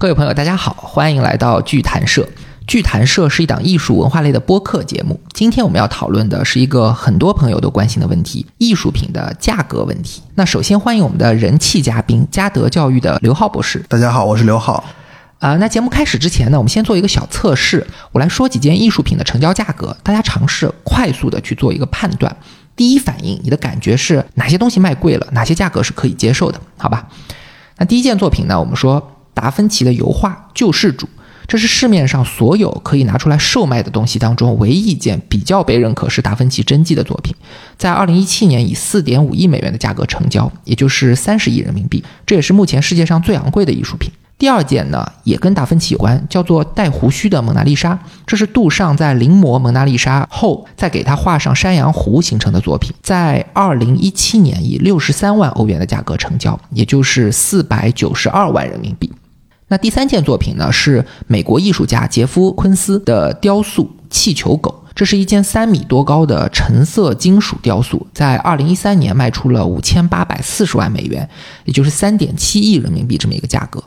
各位朋友，大家好，欢迎来到剧谈社。剧谈社是一档艺术文化类的播客节目。今天我们要讨论的是一个很多朋友都关心的问题——艺术品的价格问题。那首先欢迎我们的人气嘉宾，嘉德教育的刘浩博士。大家好，我是刘浩。啊，那节目开始之前呢，我们先做一个小测试。我来说几件艺术品的成交价格，大家尝试快速的去做一个判断。第一反应，你的感觉是哪些东西卖贵了，哪些价格是可以接受的？好吧。那第一件作品呢，我们说。达芬奇的油画《救世主》，这是市面上所有可以拿出来售卖的东西当中唯一一件比较被认可是达芬奇真迹的作品，在二零一七年以四点五亿美元的价格成交，也就是三十亿人民币，这也是目前世界上最昂贵的艺术品。第二件呢，也跟达芬奇有关，叫做带胡须的蒙娜丽莎。这是杜尚在临摹蒙娜丽莎后，再给他画上山羊胡形成的作品，在二零一七年以六十三万欧元的价格成交，也就是四百九十二万人民币。那第三件作品呢，是美国艺术家杰夫·昆斯的雕塑气球狗。这是一件三米多高的橙色金属雕塑，在二零一三年卖出了五千八百四十万美元，也就是三点七亿人民币这么一个价格。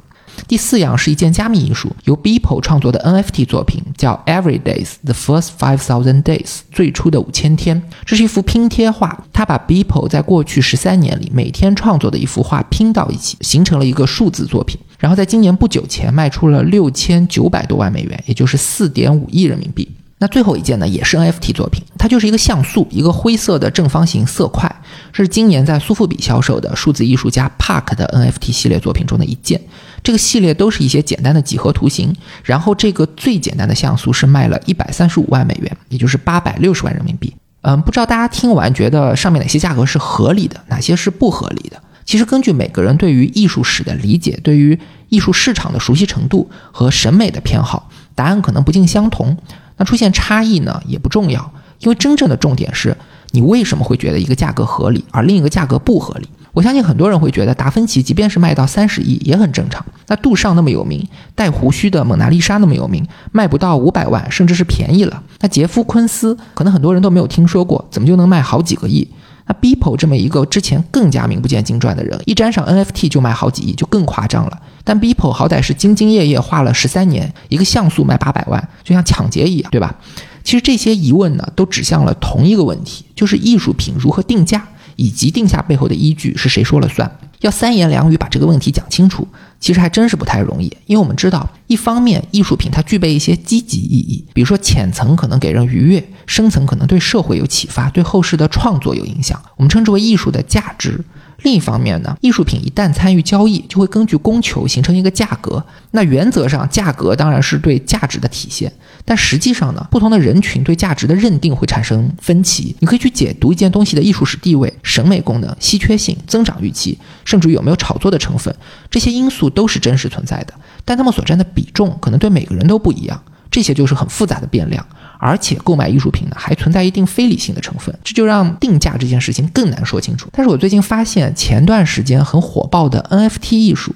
第四样是一件加密艺术，由 Beeple 创作的 NFT 作品，叫 Every Days the First Five Thousand Days，最初的五千天。这是一幅拼贴画，它把 Beeple 在过去十三年里每天创作的一幅画拼到一起，形成了一个数字作品。然后在今年不久前卖出了六千九百多万美元，也就是四点五亿人民币。那最后一件呢，也是 NFT 作品，它就是一个像素，一个灰色的正方形色块，是今年在苏富比销售的数字艺术家 Park 的 NFT 系列作品中的一件。这个系列都是一些简单的几何图形，然后这个最简单的像素是卖了一百三十五万美元，也就是八百六十万人民币。嗯，不知道大家听完觉得上面哪些价格是合理的，哪些是不合理的？其实根据每个人对于艺术史的理解，对于艺术市场的熟悉程度和审美的偏好，答案可能不尽相同。那出现差异呢也不重要，因为真正的重点是你为什么会觉得一个价格合理，而另一个价格不合理。我相信很多人会觉得达芬奇即便是卖到三十亿也很正常。那杜尚那么有名，带胡须的蒙娜丽莎那么有名，卖不到五百万甚至是便宜了。那杰夫昆斯可能很多人都没有听说过，怎么就能卖好几个亿？那 Beeple 这么一个之前更加名不见经传的人，一沾上 NFT 就卖好几亿，就更夸张了。但 Beeple 好歹是兢兢业业画了十三年，一个像素卖八百万，就像抢劫一样，对吧？其实这些疑问呢，都指向了同一个问题，就是艺术品如何定价。以及定下背后的依据是谁说了算？要三言两语把这个问题讲清楚，其实还真是不太容易。因为我们知道，一方面艺术品它具备一些积极意义，比如说浅层可能给人愉悦，深层可能对社会有启发，对后世的创作有影响，我们称之为艺术的价值。另一方面呢，艺术品一旦参与交易，就会根据供求形成一个价格。那原则上，价格当然是对价值的体现，但实际上呢，不同的人群对价值的认定会产生分歧。你可以去解读一件东西的艺术史地位、审美功能、稀缺性、增长预期，甚至有没有炒作的成分，这些因素都是真实存在的，但它们所占的比重可能对每个人都不一样。这些就是很复杂的变量。而且购买艺术品呢，还存在一定非理性的成分，这就让定价这件事情更难说清楚。但是我最近发现，前段时间很火爆的 NFT 艺术，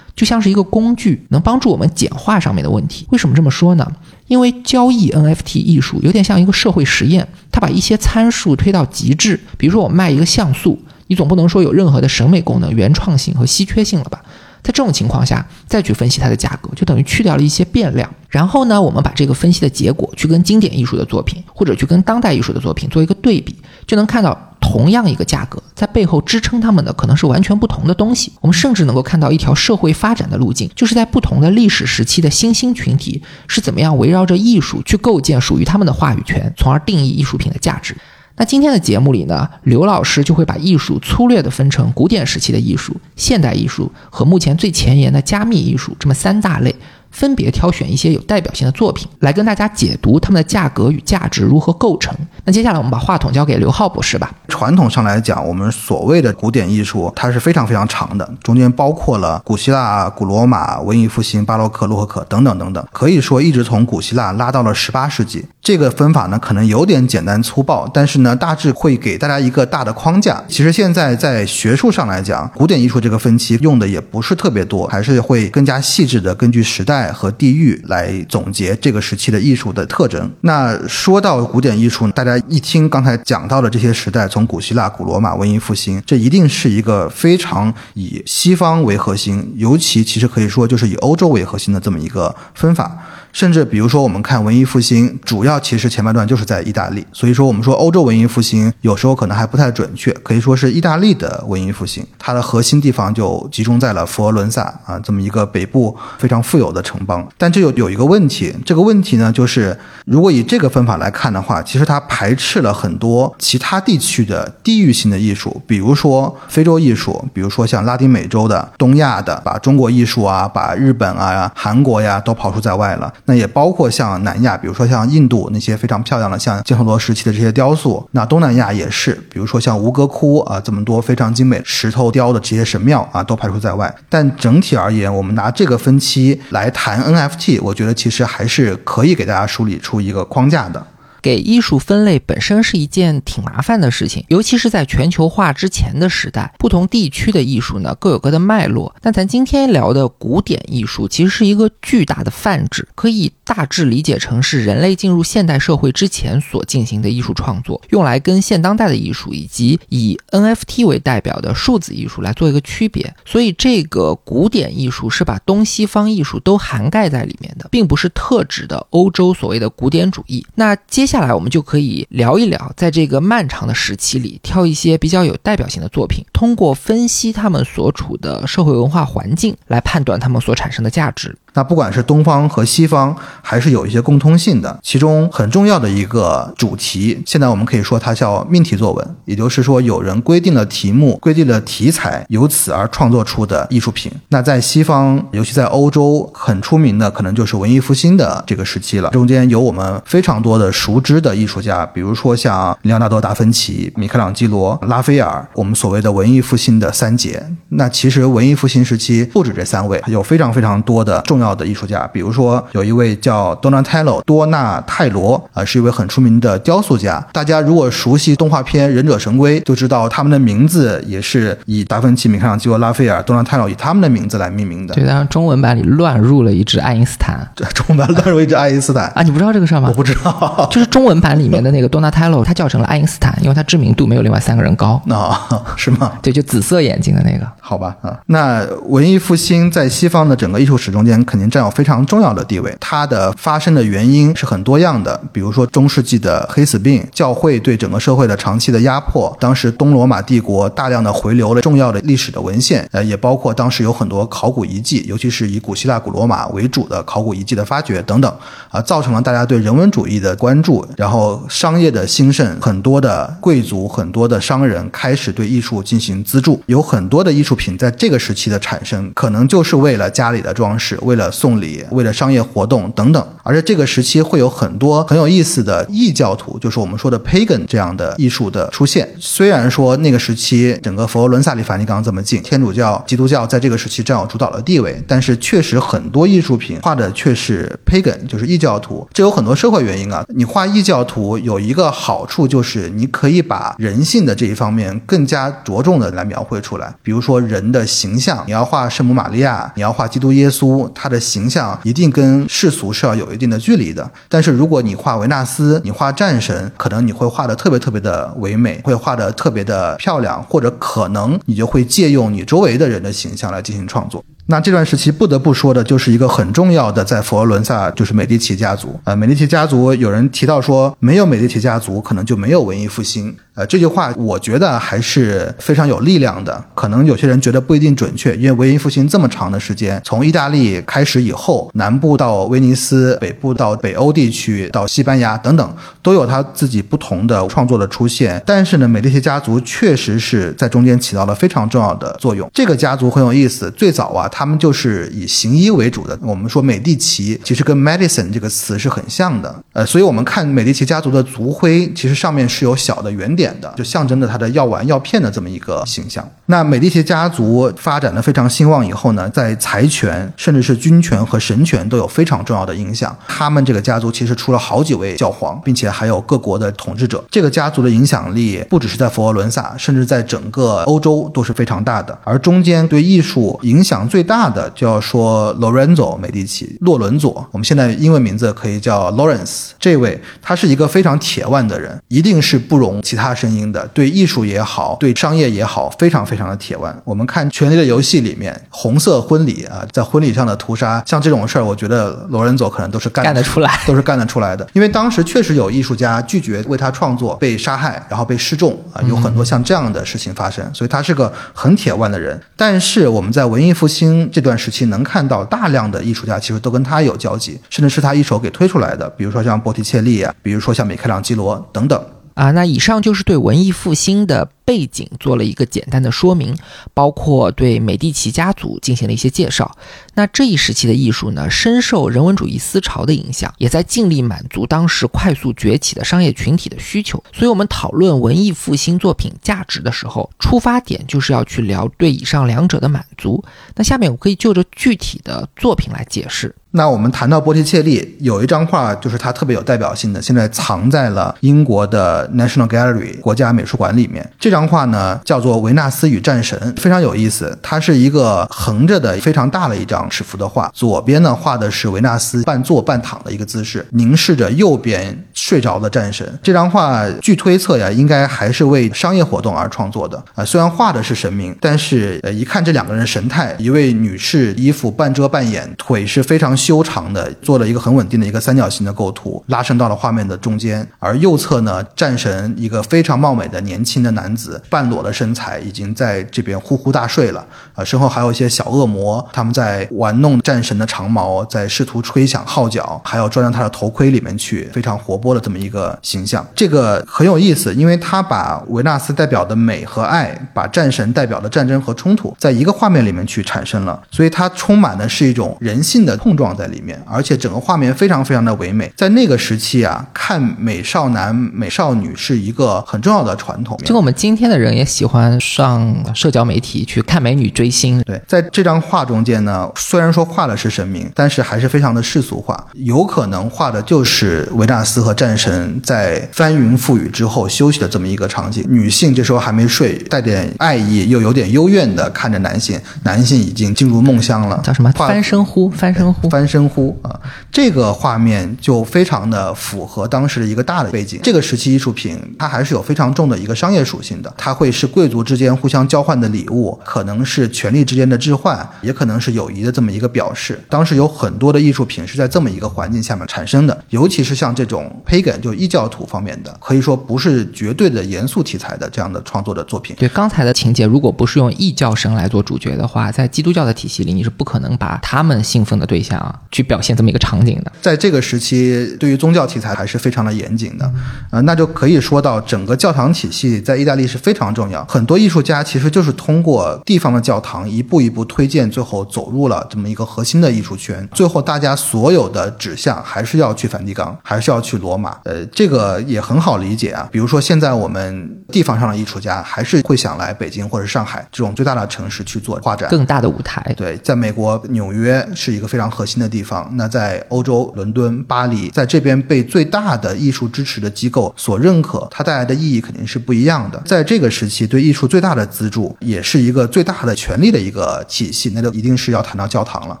就像是一个工具，能帮助我们简化上面的问题。为什么这么说呢？因为交易 NFT 艺术有点像一个社会实验，它把一些参数推到极致。比如说，我卖一个像素，你总不能说有任何的审美功能、原创性和稀缺性了吧？在这种情况下，再去分析它的价格，就等于去掉了一些变量。然后呢，我们把这个分析的结果去跟经典艺术的作品，或者去跟当代艺术的作品做一个对比，就能看到同样一个价格，在背后支撑它们的可能是完全不同的东西。我们甚至能够看到一条社会发展的路径，就是在不同的历史时期的新兴群体是怎么样围绕着艺术去构建属于他们的话语权，从而定义艺术品的价值。那今天的节目里呢，刘老师就会把艺术粗略地分成古典时期的艺术、现代艺术和目前最前沿的加密艺术这么三大类。分别挑选一些有代表性的作品来跟大家解读它们的价格与价值如何构成。那接下来我们把话筒交给刘浩博士吧。传统上来讲，我们所谓的古典艺术，它是非常非常长的，中间包括了古希腊、古罗马、文艺复兴、巴洛克、洛可可等等等等，可以说一直从古希腊拉到了十八世纪。这个分法呢，可能有点简单粗暴，但是呢，大致会给大家一个大的框架。其实现在在学术上来讲，古典艺术这个分期用的也不是特别多，还是会更加细致的根据时代。代和地域来总结这个时期的艺术的特征。那说到古典艺术，大家一听刚才讲到的这些时代，从古希腊、古罗马、文艺复兴，这一定是一个非常以西方为核心，尤其其实可以说就是以欧洲为核心的这么一个分法。甚至比如说，我们看文艺复兴，主要其实前半段就是在意大利，所以说我们说欧洲文艺复兴有时候可能还不太准确，可以说是意大利的文艺复兴，它的核心地方就集中在了佛罗伦萨啊这么一个北部非常富有的城邦。但这有有一个问题，这个问题呢，就是如果以这个分法来看的话，其实它排斥了很多其他地区的地域性的艺术，比如说非洲艺术，比如说像拉丁美洲的、东亚的，把中国艺术啊、把日本啊、韩国呀都刨除在外了。那也包括像南亚，比如说像印度那些非常漂亮的，像犍陀罗时期的这些雕塑。那东南亚也是，比如说像吴哥窟啊，这么多非常精美石头雕的这些神庙啊，都排除在外。但整体而言，我们拿这个分期来谈 NFT，我觉得其实还是可以给大家梳理出一个框架的。给艺术分类本身是一件挺麻烦的事情，尤其是在全球化之前的时代，不同地区的艺术呢各有各的脉络。但咱今天聊的古典艺术其实是一个巨大的泛指，可以大致理解成是人类进入现代社会之前所进行的艺术创作，用来跟现当代的艺术以及以 NFT 为代表的数字艺术来做一个区别。所以这个古典艺术是把东西方艺术都涵盖在里面的，并不是特指的欧洲所谓的古典主义。那接下来我们就可以聊一聊，在这个漫长的时期里，挑一些比较有代表性的作品，通过分析他们所处的社会文化环境，来判断他们所产生的价值。那不管是东方和西方，还是有一些共通性的。其中很重要的一个主题，现在我们可以说它叫命题作文，也就是说有人规定了题目，规定了题材，由此而创作出的艺术品。那在西方，尤其在欧洲，很出名的可能就是文艺复兴的这个时期了。中间有我们非常多的熟知的艺术家，比如说像里奥纳多·达芬奇、米开朗基罗、拉斐尔，我们所谓的文艺复兴的三杰。那其实文艺复兴时期不止这三位，有非常非常多的重。重要的艺术家，比如说有一位叫 Donatello 多纳泰罗啊，是一位很出名的雕塑家。大家如果熟悉动画片《忍者神龟》，就知道他们的名字也是以达芬奇、米开朗基罗、拉斐尔、多纳泰罗以他们的名字来命名的。对，当然中文版里乱入了一只爱因斯坦，对，中文版乱入一只爱因斯坦啊，你不知道这个事儿吗？我不知道，就是中文版里面的那个多纳泰罗，他叫成了爱因斯坦，因为他知名度没有另外三个人高。啊，是吗？对，就紫色眼睛的那个。好吧，啊，那文艺复兴在西方的整个艺术史中间肯定占有非常重要的地位。它的发生的原因是很多样的，比如说中世纪的黑死病、教会对整个社会的长期的压迫，当时东罗马帝国大量的回流了重要的历史的文献，呃，也包括当时有很多考古遗迹，尤其是以古希腊、古罗马为主的考古遗迹的发掘等等，啊，造成了大家对人文主义的关注，然后商业的兴盛，很多的贵族、很多的商人开始对艺术进行资助，有很多的艺术。品在这个时期的产生，可能就是为了家里的装饰，为了的送礼，为了商业活动等等。而且这个时期会有很多很有意思的异教徒，就是我们说的 pagan 这样的艺术的出现。虽然说那个时期整个佛罗伦萨离梵蒂冈这么近，天主教、基督教在这个时期占有主导的地位，但是确实很多艺术品画的却是 pagan，就是异教徒。这有很多社会原因啊。你画异教徒有一个好处，就是你可以把人性的这一方面更加着重的来描绘出来，比如说。人的形象，你要画圣母玛利亚，你要画基督耶稣，他的形象一定跟世俗是要有一定的距离的。但是如果你画维纳斯，你画战神，可能你会画的特别特别的唯美，会画的特别的漂亮，或者可能你就会借用你周围的人的形象来进行创作。那这段时期不得不说的就是一个很重要的，在佛罗伦萨就是美第奇家族。呃，美第奇家族有人提到说，没有美第奇家族，可能就没有文艺复兴。呃，这句话我觉得还是非常有力量的。可能有些人觉得不一定准确，因为文艺复兴这么长的时间，从意大利开始以后，南部到威尼斯，北部到北欧地区，到西班牙等等，都有他自己不同的创作的出现。但是呢，美第奇家族确实是在中间起到了非常重要的作用。这个家族很有意思，最早啊，他们就是以行医为主的。我们说美第奇其实跟 medicine 这个词是很像的。呃，所以我们看美第奇家族的族徽，其实上面是有小的圆点。就象征着他的药丸药片的这么一个形象。那美第奇家族发展的非常兴旺以后呢，在财权甚至是军权和神权都有非常重要的影响。他们这个家族其实出了好几位教皇，并且还有各国的统治者。这个家族的影响力不只是在佛罗伦萨，甚至在整个欧洲都是非常大的。而中间对艺术影响最大的，就要说 Lorenzo 美第奇，洛伦佐。我们现在英文名字可以叫 Lawrence。这位他是一个非常铁腕的人，一定是不容其他声音的。对艺术也好，对商业也好，非常非常的铁腕。我们看《权力的游戏》里面红色婚礼啊，在婚礼上的屠杀，像这种事儿，我觉得罗仁佐可能都是干干得出来，都是干得出来的。因为当时确实有艺术家拒绝为他创作，被杀害，然后被示众啊，有很多像这样的事情发生。所以他是个很铁腕的人。但是我们在文艺复兴这段时期能看到大量的艺术家其实都跟他有交集，甚至是他一手给推出来的。比如说像波提切利啊，比如说像米开朗基罗等等。啊，那以上就是对文艺复兴的背景做了一个简单的说明，包括对美第奇家族进行了一些介绍。那这一时期的艺术呢，深受人文主义思潮的影响，也在尽力满足当时快速崛起的商业群体的需求。所以，我们讨论文艺复兴作品价值的时候，出发点就是要去聊对以上两者的满足。那下面我可以就着具体的作品来解释。那我们谈到波提切利，有一张画就是他特别有代表性的，现在藏在了英国的 National Gallery 国家美术馆里面。这张张画呢叫做《维纳斯与战神》，非常有意思。它是一个横着的非常大的一张尺幅的画，左边呢画的是维纳斯半坐半躺的一个姿势，凝视着右边睡着的战神。这张画据推测呀，应该还是为商业活动而创作的啊。虽然画的是神明，但是呃一看这两个人神态，一位女士衣服半遮半掩，腿是非常。修长的做了一个很稳定的一个三角形的构图，拉伸到了画面的中间。而右侧呢，战神一个非常貌美的年轻的男子，半裸的身材已经在这边呼呼大睡了。啊，身后还有一些小恶魔，他们在玩弄战神的长矛，在试图吹响号角，还要钻到他的头盔里面去，非常活泼的这么一个形象。这个很有意思，因为他把维纳斯代表的美和爱，把战神代表的战争和冲突，在一个画面里面去产生了，所以它充满的是一种人性的碰撞。在里面，而且整个画面非常非常的唯美。在那个时期啊，看美少男、美少女是一个很重要的传统。就跟我们今天的人也喜欢上社交媒体去看美女追星。对，在这张画中间呢，虽然说画的是神明，但是还是非常的世俗化，有可能画的就是维纳斯和战神在翻云覆雨之后休息的这么一个场景。女性这时候还没睡，带点爱意又有点幽怨的看着男性，男性已经进入梦乡了。叫什么？翻身呼，翻身呼。翻身呼啊，这个画面就非常的符合当时的一个大的背景。这个时期艺术品它还是有非常重的一个商业属性的，它会是贵族之间互相交换的礼物，可能是权力之间的置换，也可能是友谊的这么一个表示。当时有很多的艺术品是在这么一个环境下面产生的，尤其是像这种 pagan 就异教徒方面的，可以说不是绝对的严肃题材的这样的创作的作品。对刚才的情节，如果不是用异教神来做主角的话，在基督教的体系里，你是不可能把他们信奉的对象。去表现这么一个场景的，在这个时期，对于宗教题材还是非常的严谨的，啊，那就可以说到整个教堂体系在意大利是非常重要。很多艺术家其实就是通过地方的教堂一步一步推荐，最后走入了这么一个核心的艺术圈。最后大家所有的指向还是要去梵蒂冈，还是要去罗马。呃，这个也很好理解啊。比如说现在我们地方上的艺术家还是会想来北京或者上海这种最大的城市去做画展，更大的舞台。对，在美国纽约是一个非常核心。的地方，那在欧洲伦敦、巴黎，在这边被最大的艺术支持的机构所认可，它带来的意义肯定是不一样的。在在这个时期，对艺术最大的资助，也是一个最大的权力的一个体系，那就一定是要谈到教堂了。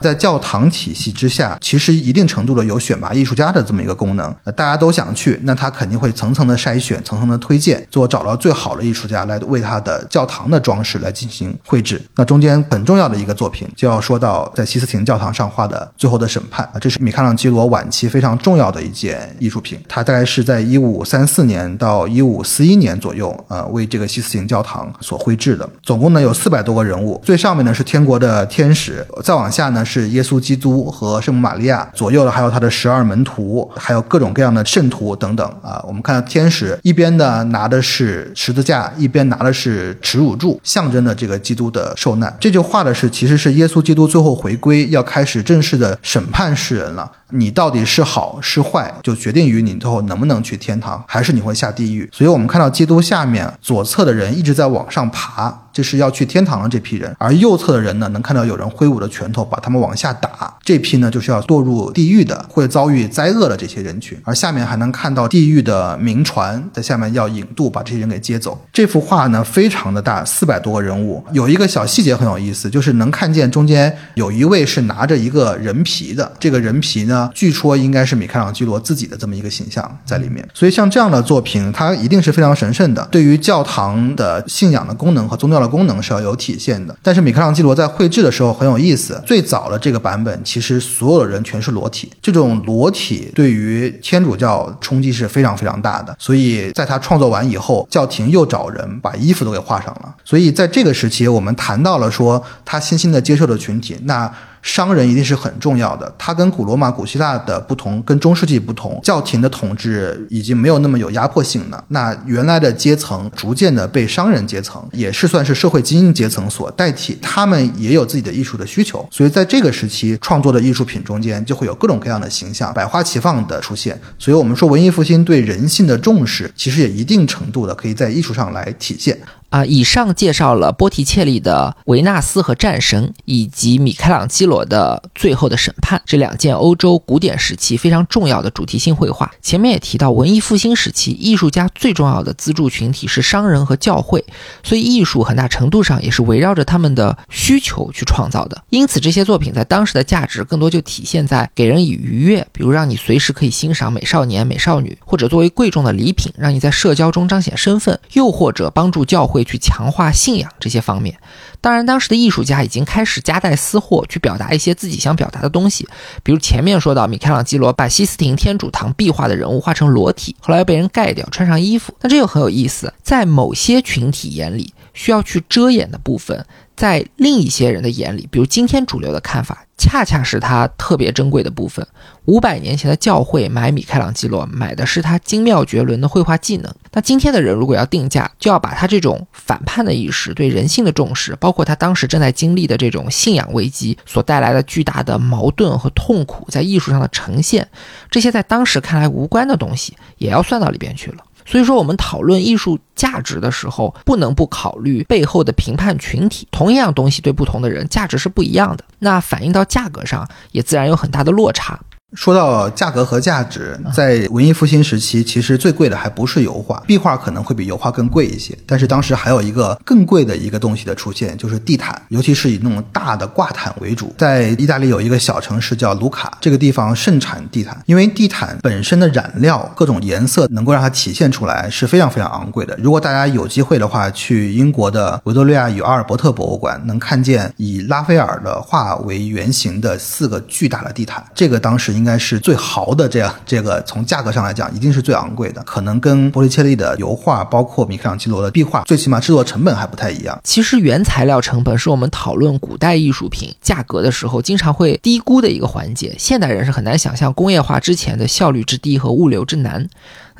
在教堂体系之下，其实一定程度的有选拔艺术家的这么一个功能。大家都想去，那他肯定会层层的筛选，层层的推荐，最后找到最好的艺术家来为他的教堂的装饰来进行绘制。那中间很重要的一个作品，就要说到在西斯廷教堂上画的。最后的审判啊，这是米开朗基罗晚期非常重要的一件艺术品。他大概是在一五三四年到一五四一年左右，呃，为这个西斯廷教堂所绘制的。总共呢有四百多个人物，最上面呢是天国的天使，再往下呢是耶稣基督和圣母玛利亚，左右呢还有他的十二门徒，还有各种各样的圣徒等等啊。我们看到天使一边呢拿的是十字架，一边拿的是耻辱柱，象征的这个基督的受难。这就画的是其实是耶稣基督最后回归，要开始正式的。审判世人了，你到底是好是坏，就决定于你最后能不能去天堂，还是你会下地狱。所以，我们看到基督下面左侧的人一直在往上爬。这是要去天堂的这批人；而右侧的人呢，能看到有人挥舞着拳头把他们往下打，这批呢就是要堕入地狱的，会遭遇灾厄的这些人群。而下面还能看到地狱的冥船在下面要引渡，把这些人给接走。这幅画呢非常的大，四百多个人物，有一个小细节很有意思，就是能看见中间有一位是拿着一个人皮的，这个人皮呢，据说应该是米开朗基罗自己的这么一个形象在里面。所以像这样的作品，它一定是非常神圣的，对于教堂的信仰的功能和宗教功能是要有体现的。但是米开朗基罗在绘制的时候很有意思，最早的这个版本其实所有的人全是裸体，这种裸体对于天主教冲击是非常非常大的。所以在他创作完以后，教廷又找人把衣服都给画上了。所以在这个时期，我们谈到了说他新兴的接受的群体，那。商人一定是很重要的，它跟古罗马、古希腊的不同，跟中世纪不同，教廷的统治已经没有那么有压迫性了。那原来的阶层逐渐的被商人阶层，也是算是社会精英阶层所代替，他们也有自己的艺术的需求，所以在这个时期创作的艺术品中间，就会有各种各样的形象，百花齐放的出现。所以我们说文艺复兴对人性的重视，其实也一定程度的可以在艺术上来体现。啊，以上介绍了波提切利的《维纳斯和战神》，以及米开朗基罗的《最后的审判》这两件欧洲古典时期非常重要的主题性绘画。前面也提到，文艺复兴时期艺术家最重要的资助群体是商人和教会，所以艺术很大程度上也是围绕着他们的需求去创造的。因此，这些作品在当时的价值更多就体现在给人以愉悦，比如让你随时可以欣赏美少年、美少女，或者作为贵重的礼品，让你在社交中彰显身份，又或者帮助教会。去强化信仰这些方面，当然，当时的艺术家已经开始夹带私货，去表达一些自己想表达的东西。比如前面说到，米开朗基罗把西斯廷天主堂壁画的人物画成裸体，后来又被人盖掉，穿上衣服。那这又很有意思，在某些群体眼里需要去遮掩的部分。在另一些人的眼里，比如今天主流的看法，恰恰是他特别珍贵的部分。五百年前的教会买米开朗基罗，买的是他精妙绝伦的绘画技能。那今天的人如果要定价，就要把他这种反叛的意识、对人性的重视，包括他当时正在经历的这种信仰危机所带来的巨大的矛盾和痛苦，在艺术上的呈现，这些在当时看来无关的东西，也要算到里边去了。所以说，我们讨论艺术价值的时候，不能不考虑背后的评判群体。同一样东西对不同的人，价值是不一样的。那反映到价格上，也自然有很大的落差。说到价格和价值，在文艺复兴时期，其实最贵的还不是油画，壁画可能会比油画更贵一些。但是当时还有一个更贵的一个东西的出现，就是地毯，尤其是以那种大的挂毯为主。在意大利有一个小城市叫卢卡，这个地方盛产地毯，因为地毯本身的染料各种颜色能够让它体现出来是非常非常昂贵的。如果大家有机会的话，去英国的维多利亚与阿尔伯特博物馆，能看见以拉斐尔的画为原型的四个巨大的地毯，这个当时应应该是最豪的，这样这个从价格上来讲，一定是最昂贵的，可能跟波利切利的油画，包括米开朗基罗的壁画，最起码制作成本还不太一样。其实原材料成本是我们讨论古代艺术品价格的时候经常会低估的一个环节，现代人是很难想象工业化之前的效率之低和物流之难。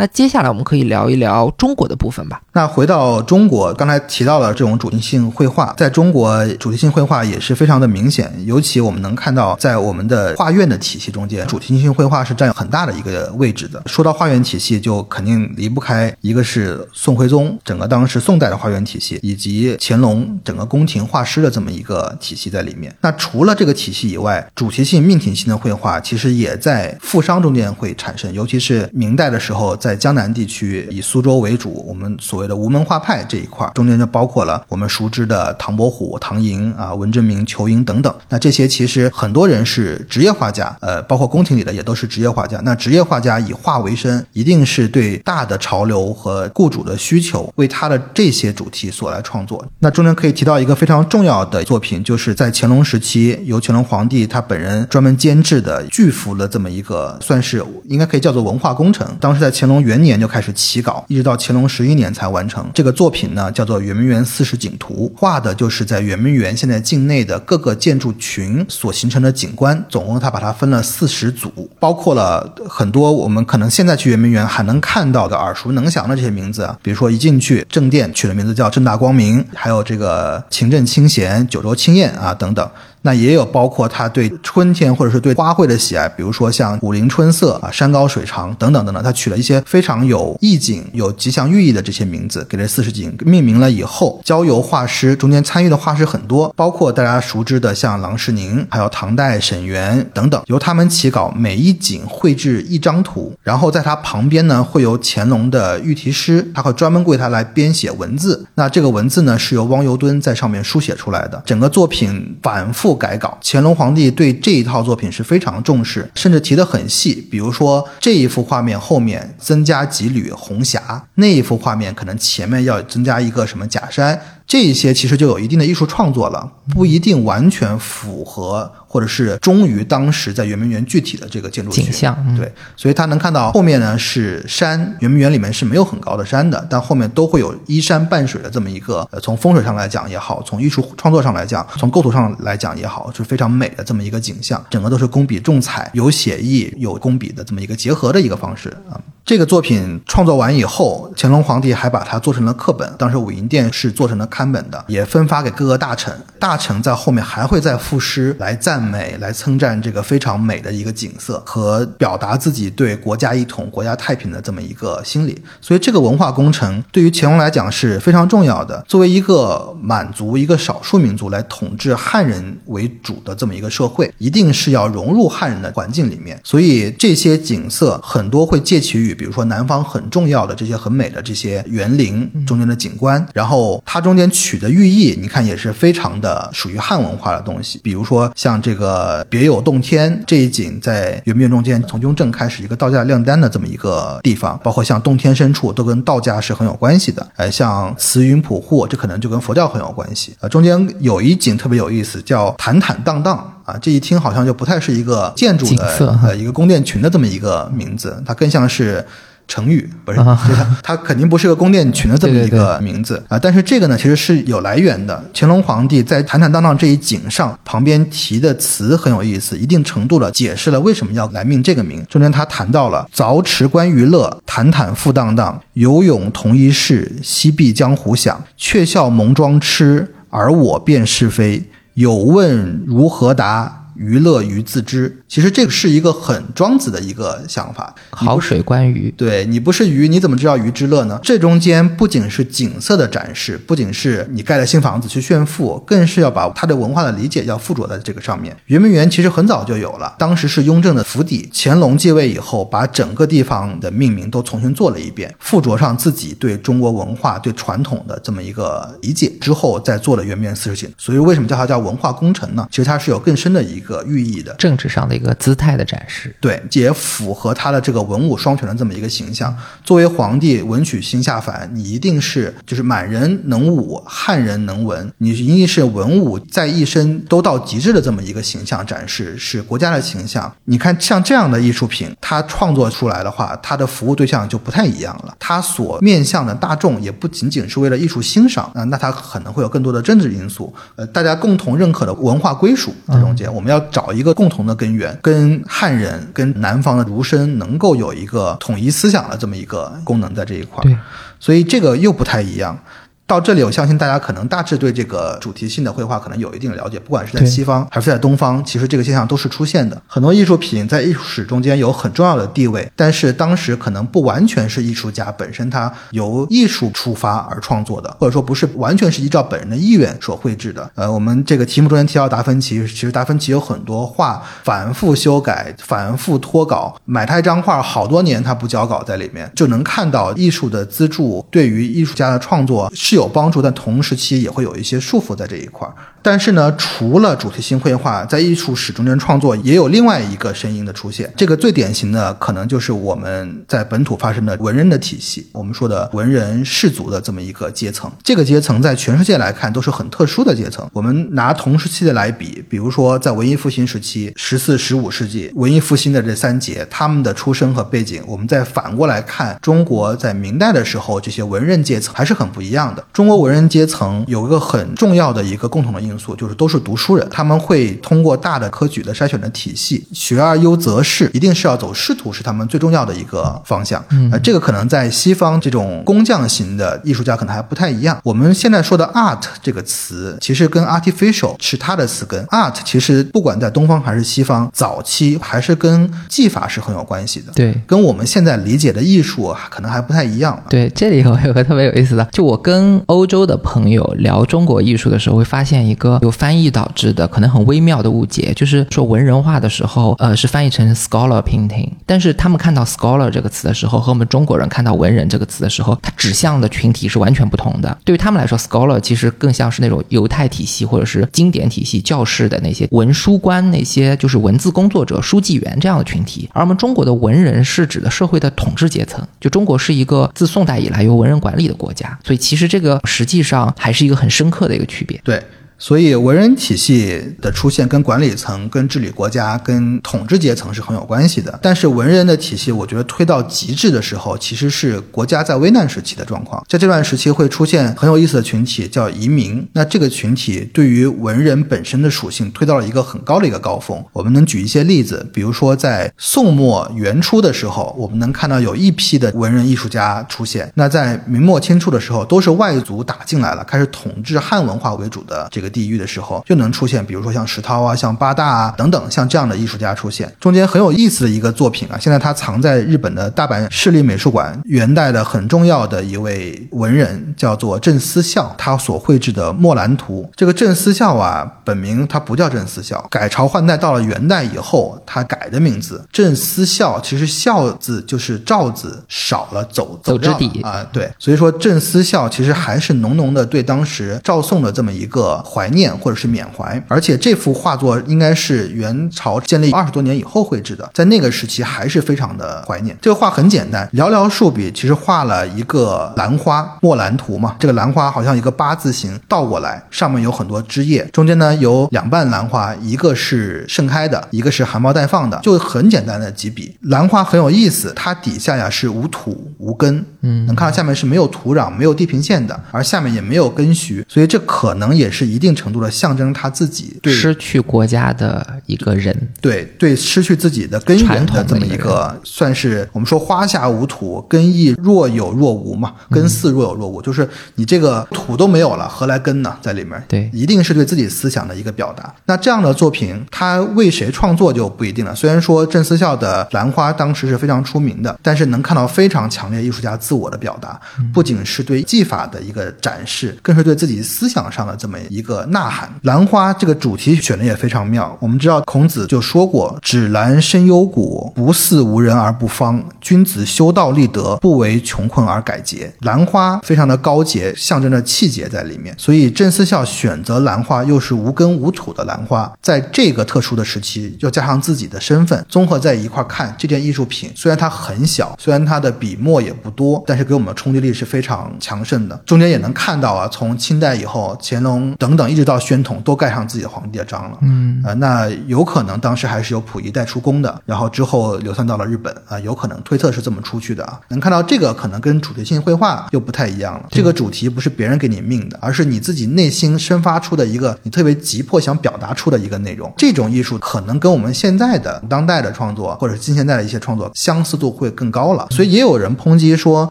那接下来我们可以聊一聊中国的部分吧。那回到中国，刚才提到了这种主题性绘画，在中国主题性绘画也是非常的明显。尤其我们能看到，在我们的画院的体系中间，主题性绘画是占有很大的一个位置的。说到画院体系，就肯定离不开一个是宋徽宗整个当时宋代的画院体系，以及乾隆整个宫廷画师的这么一个体系在里面。那除了这个体系以外，主题性命题性的绘画其实也在富商中间会产生，尤其是明代的时候。在在江南地区以苏州为主，我们所谓的无门画派这一块，中间就包括了我们熟知的唐伯虎、唐寅啊、文征明、仇英等等。那这些其实很多人是职业画家，呃，包括宫廷里的也都是职业画家。那职业画家以画为生，一定是对大的潮流和雇主的需求，为他的这些主题所来创作。那中间可以提到一个非常重要的作品，就是在乾隆时期由乾隆皇帝他本人专门监制的巨幅的这么一个，算是应该可以叫做文化工程。当时在乾隆。隆元年就开始起稿，一直到乾隆十一年才完成。这个作品呢，叫做《圆明园四十景图》，画的就是在圆明园现在境内的各个建筑群所形成的景观。总共他把它分了四十组，包括了很多我们可能现在去圆明园还能看到的耳熟能详的这些名字啊，比如说一进去正殿取的名字叫正大光明，还有这个勤政清闲、九州清晏啊等等。那也有包括他对春天或者是对花卉的喜爱，比如说像武陵春色啊、山高水长等等等等，他取了一些非常有意境、有吉祥寓意的这些名字，给这四十景命名了以后，交由画师中间参与的画师很多，包括大家熟知的像郎世宁，还有唐代沈园等等，由他们起稿，每一景绘制一张图，然后在它旁边呢会有乾隆的御题诗，他会专门为他来编写文字。那这个文字呢是由汪尤敦在上面书写出来的，整个作品反复改稿。乾隆皇帝对这一套作品是非常重视，甚至提得很细。比如说这一幅画面后面增加几缕红霞，那一幅画面可能前面要增加一个什么假山，这些其实就有一定的艺术创作了，不一定完全符合或者是忠于当时在圆明园具体的这个建筑学景象嗯对，所以他能看到后面呢是山，圆明园里面是没有很高的山的，但后面都会有依山傍水的这么一个，呃，从风水上来讲也好，从艺术创作上来讲，从构图上来讲也好，是非常美的这么一个景象，整个都是工笔重彩，有写意有工笔的这么一个结合的一个方式啊。这个作品创作完以后，乾隆皇帝还把它做成了课本，当时武英殿是做成了刊本的，也分发给各个大臣。大臣在后面还会再赋诗来赞美、来称赞这个非常美的一个景色，和表达自己对国家一统、国家太平的这么一个心理。所以，这个文化工程对于乾隆来讲是非常重要的。作为一个满族、一个少数民族来统治汉人为主的这么一个社会，一定是要融入汉人的环境里面。所以，这些景色很多会借其于，比如说南方很重要的这些很美的这些园林中间的景观，然后它中间取的寓意，你看也是非常的属于汉文化的东西。比如说像这个别有洞天这一景，在圆明园中间从雍正开始一个道家炼丹的这么一个地方，包括像洞天深处都跟道家是很有关系的。呃，像慈云普护，这可能就跟佛教很有关系。呃，中间有一景特别有意思，叫坦坦荡荡。啊，这一听好像就不太是一个建筑的呃一个宫殿群的这么一个名字，它更像是。成语不是，啊它它肯定不是个宫殿群的这么一个名字啊。但是这个呢，其实是有来源的。乾隆皇帝在坦坦荡荡这一景上旁边提的词很有意思，一定程度的解释了为什么要来命这个名。中间他谈到了凿池观鱼乐，坦坦复荡荡，游泳同一事，西壁江湖响，却笑蒙庄痴，而我辨是非。有问如何答？娱乐于自知。其实这个是一个很庄子的一个想法。好水观鱼，对你不是鱼，你怎么知道鱼之乐呢？这中间不仅是景色的展示，不仅是你盖了新房子去炫富，更是要把他的文化的理解要附着在这个上面。圆明园其实很早就有了，当时是雍正的府邸，乾隆继位以后，把整个地方的命名都重新做了一遍，附着上自己对中国文化、对传统的这么一个理解之后，再做了圆明园四十景。所以为什么叫它叫文化工程呢？其实它是有更深的一个寓意的。政治上的一个姿态的展示。对，也符合他的这个文武双全的这么一个形象。作为皇帝，文曲星下凡，你一定是就是满人能武，汉人能文，你一定是文武在一身都到极致的这么一个形象展示，是国家的形象。你看，像这样的艺术品，它创作出来的话，它的服务对象就不太一样了。它所面向的大众也不仅仅是为了艺术欣赏啊、那它可能会有更多的政治因素，呃，大家共同认可的文化归属这中间，我们要找一个共同的根源，跟汉人、跟南方的儒生能够有一个统一思想的这么一个功能在这一块儿。所以这个又不太一样。到这里，我相信大家可能大致对这个主题性的绘画可能有一定的了解，不管是在西方还是在东方，其实这个现象都是出现的。很多艺术品在艺术史中间有很重要的地位，但是当时可能不完全是艺术家本身他由艺术出发而创作的，或者说不是完全是依照本人的意愿所绘制的。呃，我们这个题目中间提到达芬奇，其实达芬奇有很多画反复修改、反复脱稿，买他一张画好多年他不交稿在里面，就能看到艺术的资助对于艺术家的创作是有帮助，但同时期也会有一些束缚在这一块儿。但是呢，除了主题性绘画，在艺术史中间创作也有另外一个声音的出现。这个最典型的可能就是我们在本土发生的文人的体系，我们说的文人士族的这么一个阶层。这个阶层在全世界来看都是很特殊的阶层。我们拿同时期的来比，比如说在文艺复兴时期，十四、十五世纪文艺复兴的这三杰，他们的出身和背景，我们再反过来看中国在明代的时候，这些文人阶层还是很不一样的。中国文人阶层有一个很重要的一个共同的因因素，就是都是读书人，他们会通过大的科举的筛选的体系，学而优则仕，一定是要走仕途，是他们最重要的一个方向。呃，这个可能在西方这种工匠型的艺术家可能还不太一样。我们现在说的 art 这个词，其实跟 artificial 是它的词根。art 其实不管在东方还是西方，早期还是跟技法是很有关系的。对，跟我们现在理解的艺术啊可能还不太一样。对，这里我有个特别有意思的，就我跟欧洲的朋友聊中国艺术的时候，会发现一个个有翻译导致的可能很微妙的误解，就是说文人画的时候，呃，是翻译成 scholar painting，但是他们看到 scholar 这个词的时候，和我们中国人看到文人这个词的时候，它指向的群体是完全不同的。对于他们来说，scholar 其实更像是那种犹太体系或者是经典体系教士的那些文书官，那些就是文字工作者、书记员这样的群体，而我们中国的文人是指的社会的统治阶层。就中国是一个自宋代以来由文人管理的国家，所以其实这个实际上还是一个很深刻的一个区别。对。所以文人体系的出现跟管理层、跟治理国家、跟统治阶层是很有关系的。但是文人的体系，我觉得推到极致的时候，其实是国家在危难时期的状况。在这段时期会出现很有意思的群体，叫移民。那这个群体对于文人本身的属性推到了一个很高的一个高峰。我们能举一些例子，比如说在宋末元初的时候，我们能看到有一批的文人艺术家出现。那在明末清初的时候，都是外族打进来了，开始统治汉文化为主的这个。地域的时候，就能出现，比如说像石涛啊、像八大啊等等，像这样的艺术家出现。中间很有意思的一个作品啊，现在它藏在日本的大阪市立美术馆。元代的很重要的一位文人叫做郑思孝，他所绘制的《墨兰图》。这个郑思孝啊，本名他不叫郑思孝，改朝换代到了元代以后，他改的名字郑思孝。其实“孝”字就是赵字少了，走走之底啊。对，所以说郑思孝其实还是浓浓的对当时赵宋的这么一个怀。念或者是缅怀，而且这幅画作应该是元朝建立二十多年以后绘制的，在那个时期还是非常的怀念。这个画很简单，寥寥数笔，其实画了一个兰花墨兰图嘛。这个兰花好像一个八字形倒过来，上面有很多枝叶，中间呢有两瓣兰花，一个是盛开的，一个是含苞待放的，就很简单的几笔。兰花很有意思，它底下呀是无土无根，嗯，能看到下面是没有土壤、没有地平线的，而下面也没有根须，所以这可能也是一定。程度的象征他自己对失去国家的一个人，对对，失去自己的根源的这么一个，算是我们说花下无土，根亦若有若无嘛，根似若有若无，就是你这个土都没有了，何来根呢？在里面，对，一定是对自己思想的一个表达。那这样的作品，他为谁创作就不一定了。虽然说郑思孝的兰花当时是非常出名的，但是能看到非常强烈艺术家自我的表达，不仅是对技法的一个展示，更是对自己思想上的这么一个。呐喊，兰花这个主题选的也非常妙。我们知道孔子就说过：“芷兰深幽谷，不似无人而不芳。君子修道立德，不为穷困而改节。”兰花非常的高洁，象征着气节在里面。所以郑思孝选择兰花，又是无根无土的兰花，在这个特殊的时期，又加上自己的身份，综合在一块看这件艺术品。虽然它很小，虽然它的笔墨也不多，但是给我们的冲击力是非常强盛的。中间也能看到啊，从清代以后，乾隆等等。一直到宣统都盖上自己的皇帝的章了，嗯，呃，那有可能当时还是由溥仪带出宫的，然后之后流散到了日本啊，有可能推测是这么出去的啊。能看到这个可能跟主题性绘画又不太一样了，这个主题不是别人给你命的，而是你自己内心生发出的一个你特别急迫想表达出的一个内容。这种艺术可能跟我们现在的当代的创作或者是近现代的一些创作相似度会更高了。所以也有人抨击说，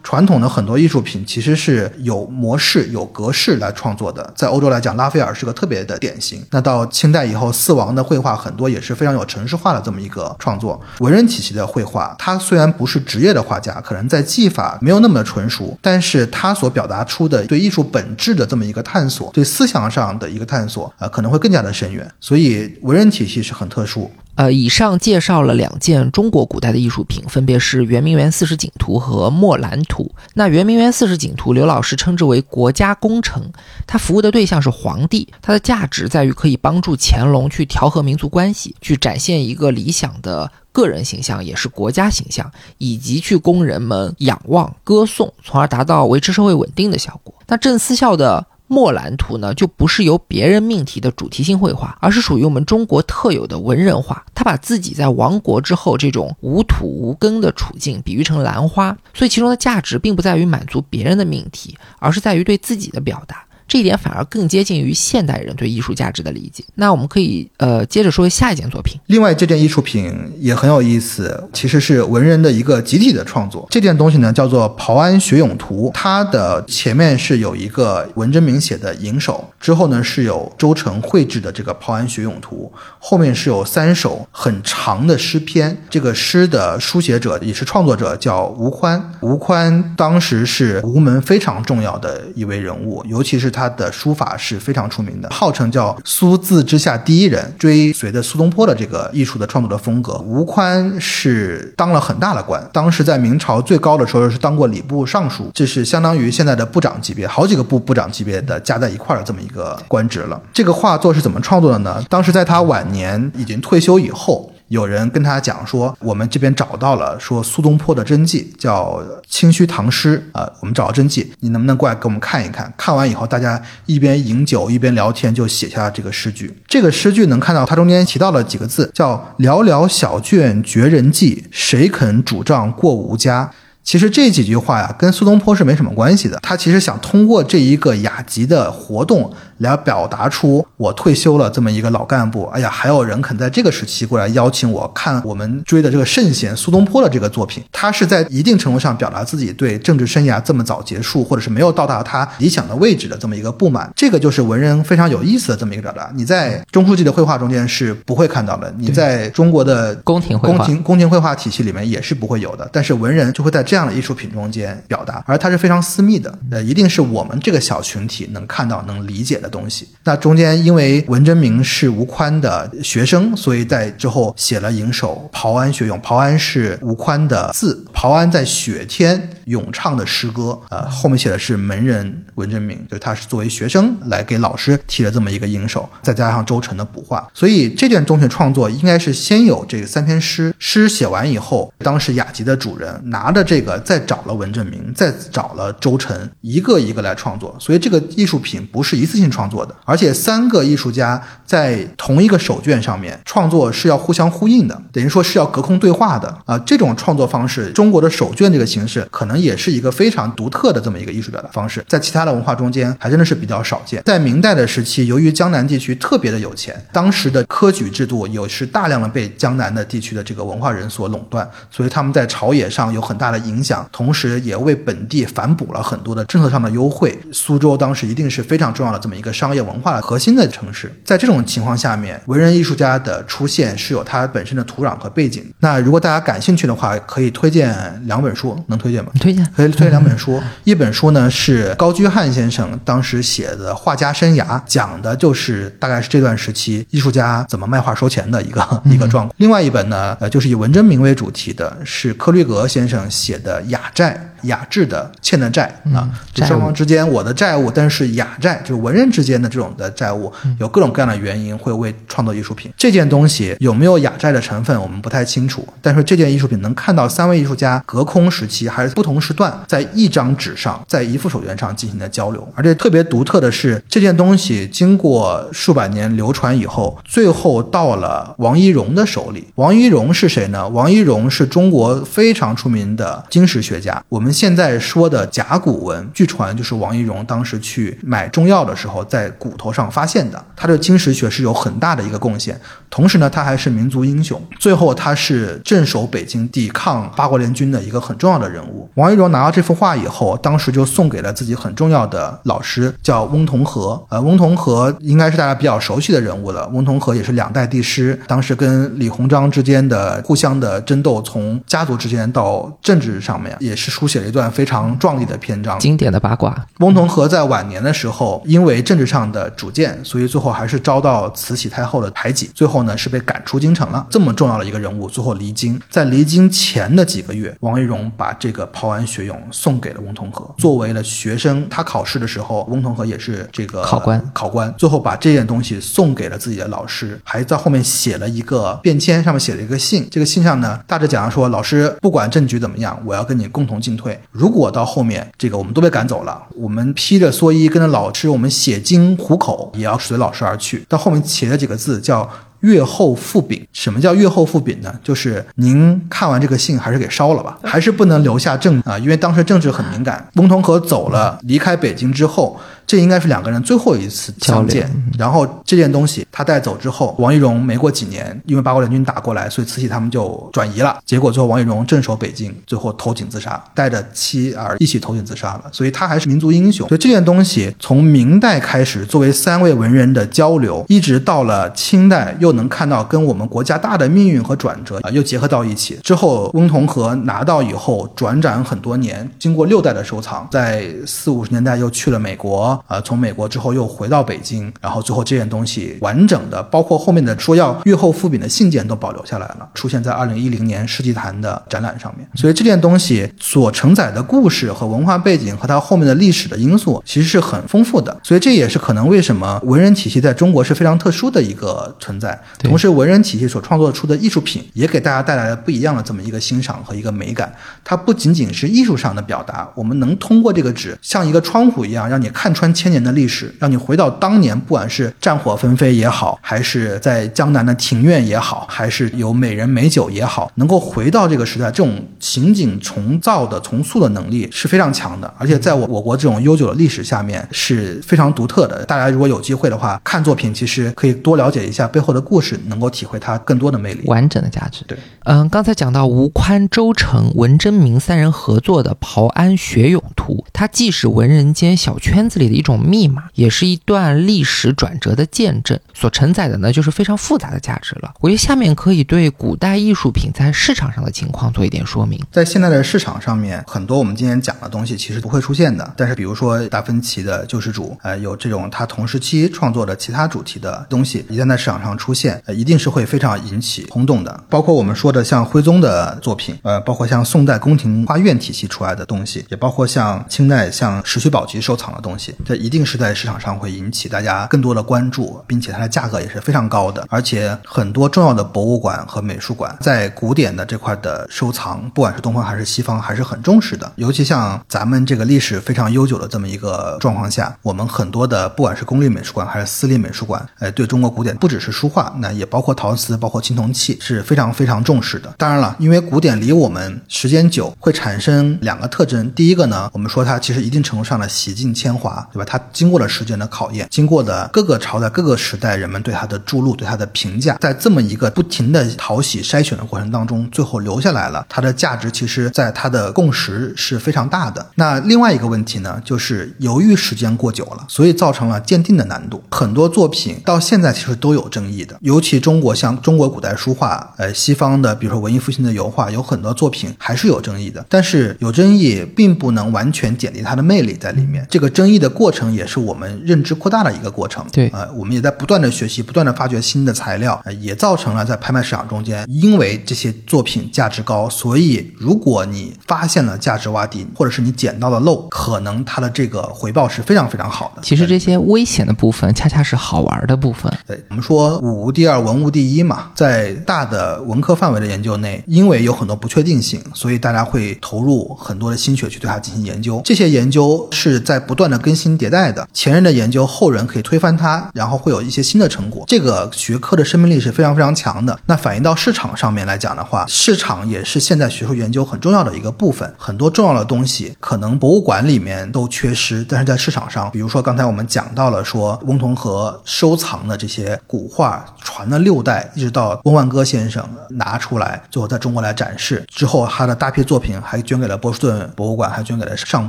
传统的很多艺术品其实是有模式、有格式来创作的。在欧洲来讲，拉斐尔。是个特别的典型。那到清代以后，四王的绘画很多也是非常有城市化的这么一个创作。文人体系的绘画，他虽然不是职业的画家，可能在技法没有那么的纯熟，但是他所表达出的对艺术本质的这么一个探索，对思想上的一个探索，呃，可能会更加的深远。所以文人体系是很特殊。呃，以上介绍了两件中国古代的艺术品，分别是圆明园四时景图和墨兰图。那圆明园四时景图，刘老师称之为国家工程，它服务的对象是皇帝，它的价值在于可以帮助乾隆去调和民族关系，去展现一个理想的个人形象，也是国家形象，以及去供人们仰望、歌颂，从而达到维持社会稳定的效果。那郑思孝的。墨兰图呢，就不是由别人命题的主题性绘画，而是属于我们中国特有的文人画。他把自己在亡国之后这种无土无根的处境比喻成兰花，所以其中的价值并不在于满足别人的命题，而是在于对自己的表达。这一点反而更接近于现代人对艺术价值的理解。那我们可以呃接着说下一件作品。另外，这件艺术品也很有意思，其实是文人的一个集体的创作。这件东西呢叫做《袍安学咏图》，它的前面是有一个文征明写的引首，之后呢是有周成绘制的这个《袍安学咏图》，后面是有三首很长的诗篇。这个诗的书写者也是创作者，叫吴宽。吴宽当时是吴门非常重要的一位人物，尤其是他他的书法是非常出名的，号称叫苏字之下第一人，追随着苏东坡的这个艺术的创作的风格。吴宽是当了很大的官，当时在明朝最高的时候是当过礼部尚书，这是相当于现在的部长级别，好几个部部长级别的加在一块的这么一个官职了。这个画作是怎么创作的呢？当时在他晚年已经退休以后。有人跟他讲说，我们这边找到了说苏东坡的真迹，叫《清虚唐诗》啊，我们找到真迹，你能不能过来给我们看一看？看完以后，大家一边饮酒一边聊天，就写下了这个诗句。这个诗句能看到它中间提到了几个字，叫“寥寥小卷绝人迹，谁肯主杖过吾家”。其实这几句话呀，跟苏东坡是没什么关系的。他其实想通过这一个雅集的活动。来表达出我退休了这么一个老干部，哎呀，还有人肯在这个时期过来邀请我看我们追的这个圣贤苏东坡的这个作品，他是在一定程度上表达自己对政治生涯这么早结束，或者是没有到达他理想的位置的这么一个不满。这个就是文人非常有意思的这么一个表达。你在中书记的绘画中间是不会看到的，你在中国的宫廷宫廷宫廷绘画体系里面也是不会有的。但是文人就会在这样的艺术品中间表达，而它是非常私密的，呃，一定是我们这个小群体能看到、能理解的东西。那中间因为文征明是吴宽的学生，所以在之后写了引首《袍安学咏》。袍安是吴宽的字，袍安在雪天咏唱的诗歌。呃，后面写的是门人文征明，就他是作为学生来给老师提了这么一个引首，再加上周成的补画，所以这件中学创作应该是先有这个三篇诗，诗写完以后，当时雅集的主人拿着这个再找了文征明，再找了周成，一个一个来创作。所以这个艺术品不是一次性创创作的。而且三个艺术家在同一个手卷上面创作是要互相呼应的，等于说是要隔空对话的啊。这种创作方式，中国的手卷这个形式可能也是一个非常独特的这么一个艺术表达方式，在其他的文化中间还真的是比较少见。在明代的时期，由于江南地区特别的有钱，当时的科举制度有是大量的被江南的地区的这个文化人所垄断，所以他们在朝野上有很大的影响，同时也为本地反哺了很多的政策上的优惠。苏州当时一定是非常重要的这么一个商业文。文化核心的城市，在这种情况下面，文人艺术家的出现是有它本身的土壤和背景。那如果大家感兴趣的话，可以推荐两本书，能推荐吗？推荐，可以推荐两本书。一本书呢是高居翰先生当时写的画家生涯，讲的就是大概是这段时期艺术家怎么卖画收钱的一个一个状况。另外一本呢，呃，就是以文征明为主题的，是柯律格先生写的雅债。雅致的欠的债啊，这双方之间我的债务，但是雅债就是文人之间的这种的债务，有各种各样的原因会为创作艺术品这件东西有没有雅债的成分，我们不太清楚。但是这件艺术品能看到三位艺术家隔空时期还是不同时段，在一张纸上，在一副手绢上进行的交流。而且特别独特的是，这件东西经过数百年流传以后，最后到了王一荣的手里。王一荣是谁呢？王一荣是中国非常出名的金石学家。我们。现在说的甲骨文，据传就是王懿荣当时去买中药的时候，在骨头上发现的。他的金石学是有很大的一个贡献，同时呢，他还是民族英雄。最后，他是镇守北京、抵抗八国联军的一个很重要的人物。王懿荣拿到这幅画以后，当时就送给了自己很重要的老师，叫翁同龢。呃，翁同龢应该是大家比较熟悉的人物了。翁同龢也是两代帝师，当时跟李鸿章之间的互相的争斗，从家族之间到政治上面，也是书写。一段非常壮丽的篇章，经典的八卦。翁同龢在晚年的时候，因为政治上的主见，所以最后还是遭到慈禧太后的排挤，最后呢是被赶出京城了。这么重要的一个人物，最后离京。在离京前的几个月，王一荣把这个《抛安学咏》送给了翁同龢，作为了学生。他考试的时候，翁同龢也是这个考官。考官最后把这件东西送给了自己的老师，还在后面写了一个便签，上面写了一个信。这个信上呢，大致讲说，老师不管政局怎么样，我要跟你共同进退。如果到后面这个我们都被赶走了，我们披着蓑衣跟着老师，我们写经糊口，也要随老师而去。到后面写了几个字叫“阅后复禀”。什么叫“阅后复禀”呢？就是您看完这个信还是给烧了吧，还是不能留下证啊，因为当时政治很敏感。翁同龢走了，离开北京之后。这应该是两个人最后一次相见。然后这件东西他带走之后，王懿荣没过几年，因为八国联军打过来，所以慈禧他们就转移了。结果最后王懿荣镇守北京，最后投井自杀，带着妻儿一起投井自杀了。所以他还是民族英雄。所以这件东西从明代开始，作为三位文人的交流，一直到了清代，又能看到跟我们国家大的命运和转折啊，又结合到一起。之后翁同龢拿到以后，转展很多年，经过六代的收藏，在四五十年代又去了美国，呃，从美国之后又回到北京，然后最后这件东西完整的，包括后面的说要阅后复禀的信件都保留下来了，出现在二零一零年世纪坛的展览上面。所以这件东西所承载的故事和文化背景和它后面的历史的因素，其实是很丰富的。所以这也是可能为什么文人体系在中国是非常特殊的一个存在。同时，文人体系所创作出的艺术品，也给大家带来了不一样的这么一个欣赏和一个美感。它不仅仅是艺术上的表达，我们能通过这个纸，像一个窗户一样，让你看穿千年的历史，让你回到当年，不管是战火纷飞也好，还是在江南的庭院也好，还是有美人美酒也好，能够回到这个时代，这种情景重造的重塑的能力是非常强的。而且在我我国这种悠久的历史下面是非常独特的。大家如果有机会的话，看作品其实可以多了解一下背后的故事，能够体会它更多的魅力、完整的价值。对，嗯，刚才讲到吴宽、周成、文征明三人合作的《袍安学咏图》，它既是文人间小圈子里的一种密码，也是一段历史转折的见证。所承载的呢，就是非常复杂的价值了。我觉得下面可以对古代艺术品在市场上的情况做一点说明。在现在的市场上面，很多我们今天讲的东西其实不会出现的。但是，比如说达芬奇的救世主，呃，有这种他同时期创作的其他主题的东西，一旦在市场上出现，呃，一定是会非常引起轰动的。包括我们说的像徽宗的作品，呃，包括像宋代宫廷画院体系出来的东西，也包括像清代像石渠宝笈收藏的东西，这一定是在市场上会引起大家更多的关注，并且它的价格也是非常高的。而且很多重要的博物馆和美术馆在古典的这块的收藏，不管是东方还是西方，还是很重视的。尤其像咱们这个历史非常悠久的这么一个状况下，我们很多的不管是公立美术馆还是私立美术馆，呃，对中国古典不只是书画，那也包括陶瓷，包括青铜器，是非常非常重视的。当然了，因为古典离我们时间久，会产生两个特征。第一个呢，我们说它其实一定程度上的洗尽铅华，对吧？它经过了时间的考验，经过的各个朝代、各个时代人们对它的注录、对它的评价，在这么一个不停的淘洗筛选的过程当中，最后留下来了。它的价值其实在它的共识是非常大的。那另外一个问题呢，就是由于时间过久了，所以造成了鉴定的难度。很多作品到现在其实都有争议的，尤其中国像中国古代书画，呃，西方的比如说文艺复兴的油画，有很多作品还是有争议的。但是有争议并不能完全减低它的魅力在里面。这个争议的过程也是我们认知扩大的一个过程。对，呃，我们也在不断的学习，不断的发掘新的材料，呃，也造成了在拍卖市场中间，因为这些作品价值高，所以如果你发现了价值洼地，或者是你捡到了漏，可能它的这个回报是非常非常好的。其实这些危险的部分，恰恰是好玩的部分。对我们说武无第二，文无第一嘛，在大的文科范围的研究内，因为有很多不确定性，所以大家会投入很多的心血去对它进行研究。这些研究是在不断的更新迭代的，前人的研究，后人可以推翻它，然后会有一些新的成果。这个学科的生命力是非常非常强的。那反映到市场上面来讲的话，市场也是现在学术研究很重要的一个部分。很多重要的东西可能博物馆里面都缺失，但是在市场上，比如说刚才我们讲到了说翁同龢收藏的这些古画，传了六代，一直到翁万戈先生拿出来，最后在中国来展示之后，他的大批作品还捐给了波士顿博物馆，还捐给了上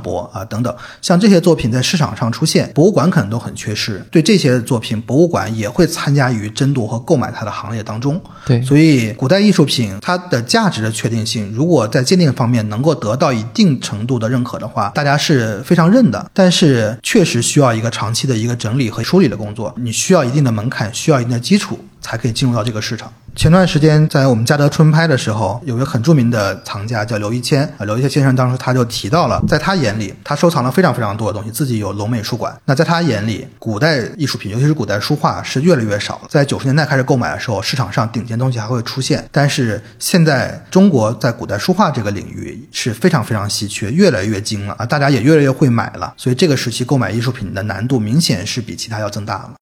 博啊等等。像这些作品在市场上出现，博物馆可能都很缺失。对这些作品，博物馆也会参加于争夺和购买它的行列当中。对，所以古代艺术品它的价值的确定性，如果在鉴定方面能够得到一定程度的认可的话，大家是非常认的。但是确实需要一个长期的一个整理和梳理的工作，你需要一定的门槛，需要一定的基础，才可以进入到这个市场。前段时间在我们嘉德春拍的时候，有一个很著名的藏家叫刘一谦啊，刘一谦先生当时他就提到了，在他眼里，他收藏了非常非常多的东西，自己有龙美术馆。那在他眼里，古代艺术品，尤其是古代书画是越来越少了。在九十年代开始购买的时候，市场上顶尖东西还会出现，但是现在中国在古代书画这个领域是非常非常稀缺，越来越精了啊，大家也越来越会买了，所以这个时期购买艺术品的难度明显是比其他要增大了。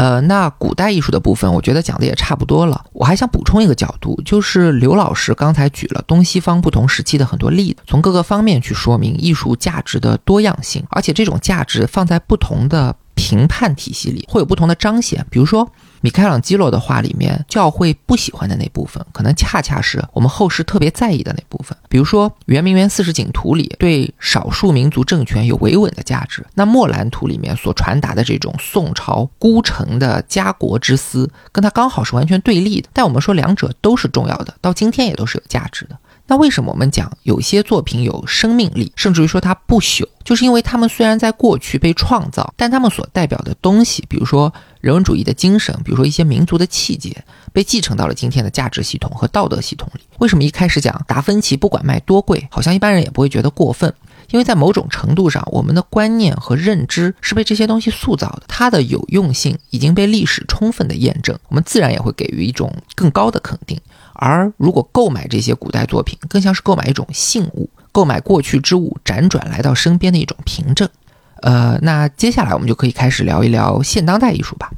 呃，那古代艺术的部分，我觉得讲的也差不多了。我还想补充一个角度，就是刘老师刚才举了东西方不同时期的很多例子，从各个方面去说明艺术价值的多样性，而且这种价值放在不同的评判体系里会有不同的彰显。比如说。米开朗基罗的画里面，教会不喜欢的那部分，可能恰恰是我们后世特别在意的那部分。比如说《圆明园四十景图》里对少数民族政权有维稳的价值，那《墨兰图》里面所传达的这种宋朝孤城的家国之思，跟它刚好是完全对立的。但我们说两者都是重要的，到今天也都是有价值的。那为什么我们讲有些作品有生命力，甚至于说它不朽？就是因为他们虽然在过去被创造，但他们所代表的东西，比如说人文主义的精神，比如说一些民族的气节，被继承到了今天的价值系统和道德系统里。为什么一开始讲达芬奇不管卖多贵，好像一般人也不会觉得过分？因为在某种程度上，我们的观念和认知是被这些东西塑造的，它的有用性已经被历史充分的验证，我们自然也会给予一种更高的肯定。而如果购买这些古代作品，更像是购买一种信物，购买过去之物辗转来到身边的一种凭证。呃，那接下来我们就可以开始聊一聊现当代艺术吧。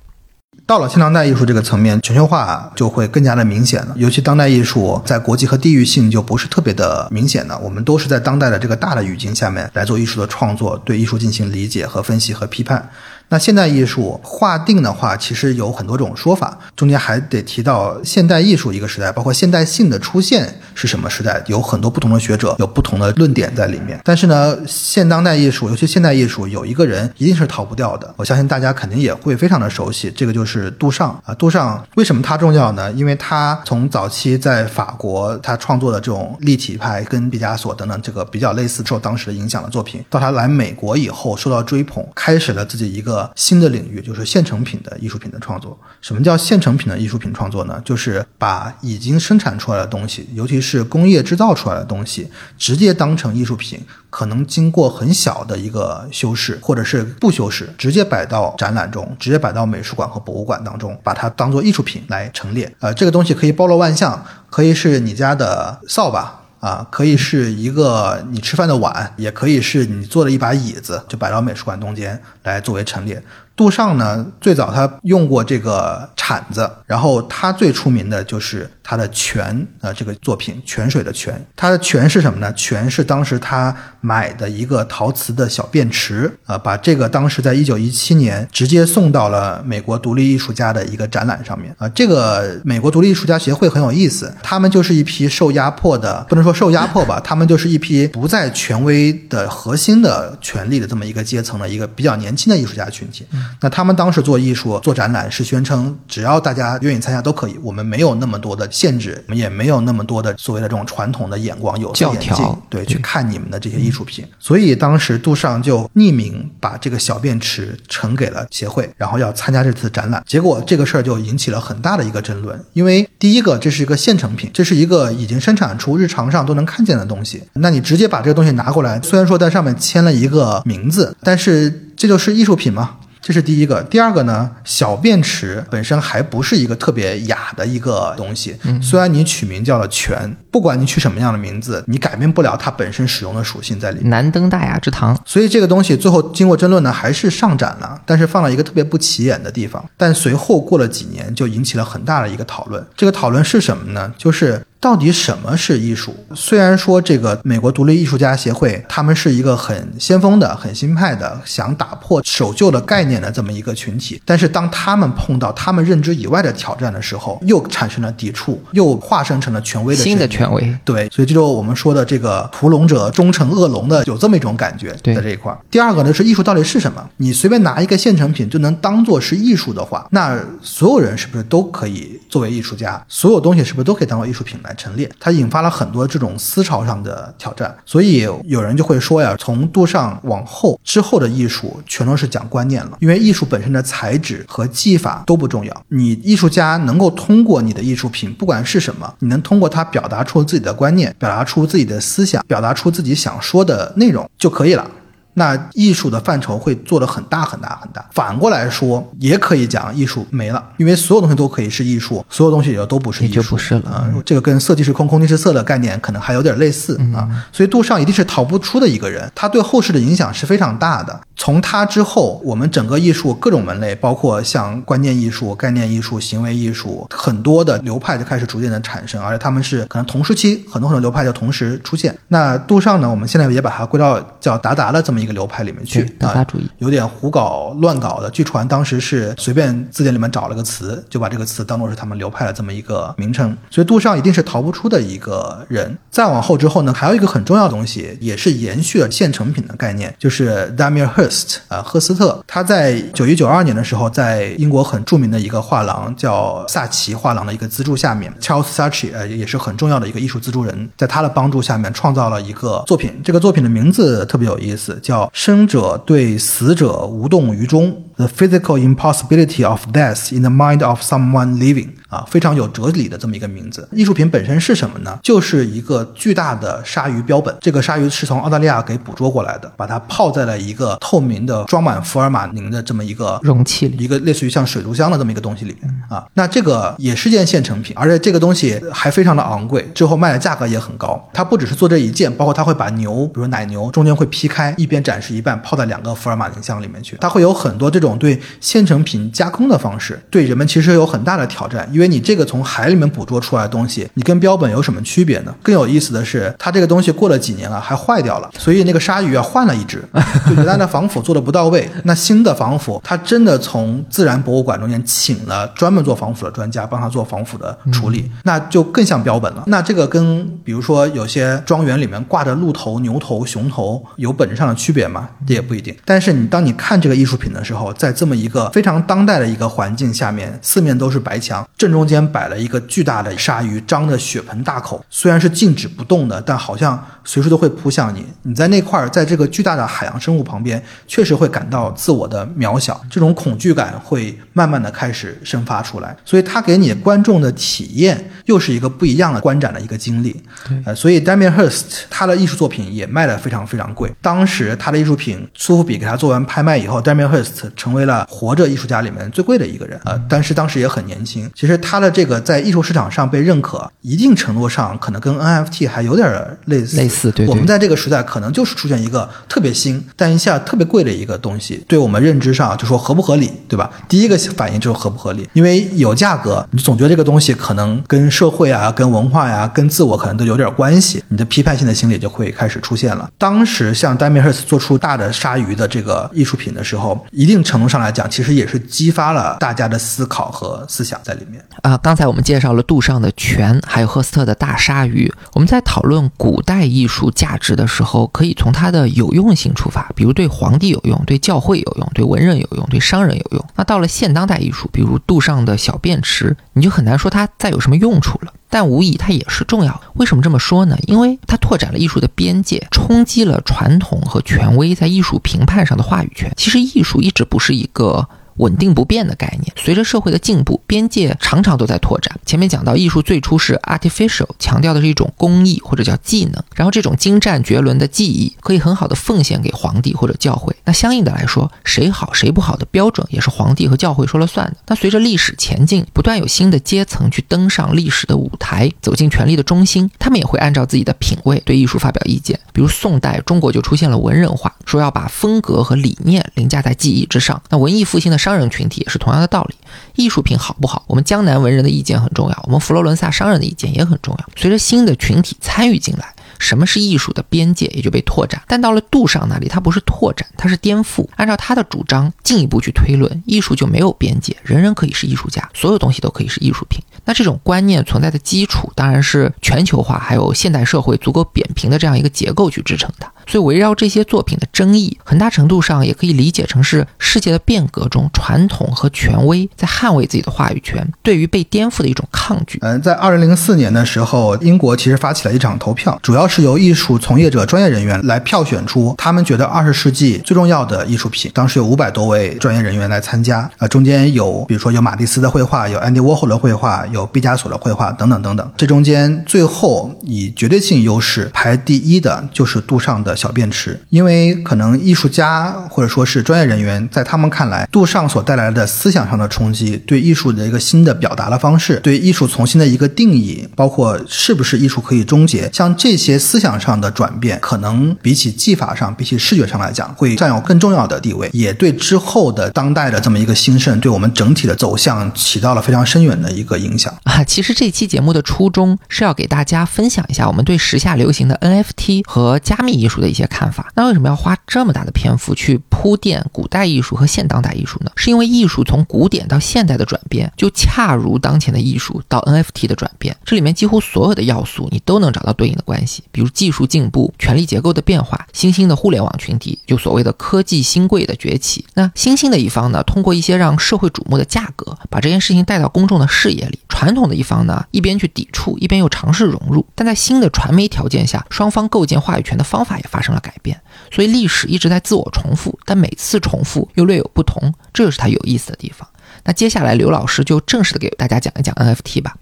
到了现当代艺术这个层面，全球化就会更加的明显了。尤其当代艺术在国际和地域性就不是特别的明显了，我们都是在当代的这个大的语境下面来做艺术的创作，对艺术进行理解和分析和批判。那现代艺术划定的话，其实有很多种说法，中间还得提到现代艺术一个时代，包括现代性的出现是什么时代，有很多不同的学者有不同的论点在里面。但是呢，现当代艺术，尤其现代艺术，有一个人一定是逃不掉的，我相信大家肯定也会非常的熟悉，这个就是杜尚啊。杜尚为什么他重要呢？因为他从早期在法国他创作的这种立体派跟毕加索等等这个比较类似受当时的影响的作品，到他来美国以后受到追捧，开始了自己一个。新的领域就是现成品的艺术品的创作。什么叫现成品的艺术品创作呢？就是把已经生产出来的东西，尤其是工业制造出来的东西，直接当成艺术品，可能经过很小的一个修饰，或者是不修饰，直接摆到展览中，直接摆到美术馆和博物馆当中，把它当做艺术品来陈列。呃，这个东西可以包罗万象，可以是你家的扫把。啊，可以是一个你吃饭的碗，也可以是你坐的一把椅子，就摆到美术馆中间来作为陈列。杜尚呢，最早他用过这个铲子，然后他最出名的就是他的泉啊，这个作品泉水的泉。他的泉是什么呢？泉是当时他买的一个陶瓷的小便池啊，把这个当时在一九一七年直接送到了美国独立艺术家的一个展览上面啊。这个美国独立艺术家协会很有意思，他们就是一批受压迫的，不能说受压迫吧，他们就是一批不在权威的核心的权力的这么一个阶层的一个比较年轻的艺术家群体。那他们当时做艺术、做展览是宣称，只要大家愿意参加都可以。我们没有那么多的限制，我们也没有那么多的所谓的这种传统的眼光、有色眼镜，对，去看你们的这些艺术品。所以当时杜尚就匿名把这个小便池呈给了协会，然后要参加这次展览。结果这个事儿就引起了很大的一个争论，因为第一个这是一个现成品，这是一个已经生产出、日常上都能看见的东西。那你直接把这个东西拿过来，虽然说在上面签了一个名字，但是这就是艺术品吗？这是第一个，第二个呢？小便池本身还不是一个特别雅的一个东西。嗯，虽然你取名叫了泉，不管你取什么样的名字，你改变不了它本身使用的属性在里面。难登大雅之堂，所以这个东西最后经过争论呢，还是上展了，但是放了一个特别不起眼的地方。但随后过了几年，就引起了很大的一个讨论。这个讨论是什么呢？就是。到底什么是艺术？虽然说这个美国独立艺术家协会，他们是一个很先锋的、很新派的，想打破守旧的概念的这么一个群体，但是当他们碰到他们认知以外的挑战的时候，又产生了抵触，又化身成了权威的新的权威。对，所以这就我们说的这个屠龙者终成恶龙的，有这么一种感觉在这一块。第二个呢是艺术到底是什么？你随便拿一个现成品就能当做是艺术的话，那所有人是不是都可以作为艺术家？所有东西是不是都可以当做艺术品来？陈列，它引发了很多这种思潮上的挑战，所以有人就会说呀，从杜尚往后之后的艺术全都是讲观念了，因为艺术本身的材质和技法都不重要，你艺术家能够通过你的艺术品，不管是什么，你能通过它表达出自己的观念，表达出自己的思想，表达出自己想说的内容就可以了。那艺术的范畴会做得很大很大很大。反过来说，也可以讲艺术没了，因为所有东西都可以是艺术，所有东西也都不是艺术，就不是了啊。这个跟色即是空，空即是色的概念可能还有点类似啊。所以杜尚一定是逃不出的一个人，他对后世的影响是非常大的。从他之后，我们整个艺术各种门类，包括像观念艺术、概念艺术、行为艺术，很多的流派就开始逐渐的产生，而且他们是可能同时期很多很多流派就同时出现。那杜尚呢，我们现在也把它归到叫达达的这么一个流派里面去对达达主义啊，有点胡搞乱搞的。据传当时是随便字典里面找了个词，就把这个词当做是他们流派的这么一个名称。所以杜尚一定是逃不出的一个人。再往后之后呢，还有一个很重要的东西，也是延续了现成品的概念，就是 Damir Hirst 啊，赫斯特。他在九一九二年的时候，在英国很著名的一个画廊叫萨奇画廊的一个资助下面，Charles Saatchi 呃也是很重要的一个艺术资助人，在他的帮助下面创造了一个作品。这个作品的名字特别有意思，叫《叫生者对死者无动于衷》，The Physical Impossibility of Death in the Mind of Someone Living。啊，非常有哲理的这么一个名字。艺术品本身是什么呢？就是一个巨大的鲨鱼标本。这个鲨鱼是从澳大利亚给捕捉过来的，把它泡在了一个透明的装满福尔马林的这么一个容器里一个类似于像水族箱的这么一个东西里面啊。那这个也是件现成品，而且这个东西还非常的昂贵，之后卖的价格也很高。它不只是做这一件，包括它会把牛，比如奶牛中间会劈开，一边展示一半，泡在两个福尔马林箱里面去。它会有很多这种对现成品加工的方式，对人们其实有很大的挑战，因为你这个从海里面捕捉出来的东西，你跟标本有什么区别呢？更有意思的是，它这个东西过了几年了还坏掉了，所以那个鲨鱼啊换了一只，就原来的防腐做的不到位。那新的防腐，它真的从自然博物馆中间请了专门做防腐的专家帮他做防腐的处理，那就更像标本了。那这个跟比如说有些庄园里面挂着鹿头、牛头、熊头有本质上的区别吗？这也不一定。但是你当你看这个艺术品的时候，在这么一个非常当代的一个环境下面，四面都是白墙，正中间摆了一个巨大的鲨鱼，张着血盆大口，虽然是静止不动的，但好像随时都会扑向你。你在那块儿，在这个巨大的海洋生物旁边，确实会感到自我的渺小，这种恐惧感会慢慢的开始生发出来。所以它给你观众的体验又是一个不一样的观展的一个经历。呃，所以 Damien Hirst 他的艺术作品也卖得非常非常贵。当时他的艺术品，苏富比给他做完拍卖以后，Damien Hirst 成为了活着艺术家里面最贵的一个人。呃，但是当时也很年轻。其实他的这个在艺术市场上被认可，一定程度上可能跟 NFT 还有点类似。类似对对我们在这个时代可能就是出现一个特别新，但一下特别贵的一个东西，对我们认知上就说合不合理，对吧？第一个反应就是合不合理，因为有价格，你总觉得这个东西可能跟社会啊、跟文化呀、跟自我可能都有点关系，你的批判性的心理就会开始出现了。当时像 Damien Hirst 做出大的鲨鱼的这个艺术品的时候，一定程程度上来讲，其实也是激发了大家的思考和思想在里面。啊，刚才我们介绍了杜尚的泉，还有赫斯特的大鲨鱼。我们在讨论古代艺术价值的时候，可以从它的有用性出发，比如对皇帝有用，对教会有用，对文人有用，对商人有用。那到了现当代艺术，比如杜尚的小便池，你就很难说它再有什么用处了。但无疑它也是重要。为什么这么说呢？因为它拓展了艺术的边界，冲击了传统和权威在艺术评判上的话语权。其实艺术一直不是一个。稳定不变的概念，随着社会的进步，边界常常都在拓展。前面讲到，艺术最初是 artificial，强调的是一种工艺或者叫技能，然后这种精湛绝伦的技艺可以很好的奉献给皇帝或者教会。那相应的来说，谁好谁不好的标准也是皇帝和教会说了算的。那随着历史前进，不断有新的阶层去登上历史的舞台，走进权力的中心，他们也会按照自己的品味对艺术发表意见。比如宋代，中国就出现了文人画，说要把风格和理念凌驾在技艺之上。那文艺复兴的商人群体也是同样的道理，艺术品好不好，我们江南文人的意见很重要，我们佛罗伦萨商人的意见也很重要。随着新的群体参与进来，什么是艺术的边界也就被拓展。但到了杜尚那里，它不是拓展，它是颠覆。按照他的主张，进一步去推论，艺术就没有边界，人人可以是艺术家，所有东西都可以是艺术品。那这种观念存在的基础，当然是全球化还有现代社会足够扁平的这样一个结构去支撑它。所以围绕这些作品的争议，很大程度上也可以理解成是世界的变革中，传统和权威在捍卫自己的话语权，对于被颠覆的一种抗拒。嗯，在二零零四年的时候，英国其实发起了一场投票，主要是由艺术从业者、专业人员来票选出他们觉得二十世纪最重要的艺术品。当时有五百多位专业人员来参加，啊，中间有比如说有马蒂斯的绘画，有安迪沃霍的绘画，有毕加索的绘画等等等等。这中间最后以绝对性优势排第一的就是杜尚的。小便池，因为可能艺术家或者说是专业人员，在他们看来，杜尚所带来的思想上的冲击，对艺术的一个新的表达的方式，对艺术重新的一个定义，包括是不是艺术可以终结，像这些思想上的转变，可能比起技法上，比起视觉上来讲，会占有更重要的地位，也对之后的当代的这么一个兴盛，对我们整体的走向起到了非常深远的一个影响啊。其实这期节目的初衷是要给大家分享一下我们对时下流行的 NFT 和加密艺术的一些看法。那为什么要花这么大的篇幅去铺垫古代艺术和现当代艺术呢？是因为艺术从古典到现代的转变，就恰如当前的艺术到 NFT 的转变，这里面几乎所有的要素你都能找到对应的关系。比如技术进步、权力结构的变化、新兴的互联网群体，就所谓的科技新贵的崛起。那新兴的一方呢，通过一些让社会瞩目的价格，把这件事情带到公众的视野里；传统的一方呢，一边去抵触，一边又尝试融入。但在新的传媒条件下，双方构建话语权的方法也发生了改变。所以历史一直在自我重复，但每次重复又略有不同，这就是它有意思的地方。那接下来刘老师就正式的给大家讲一讲 NFT 吧。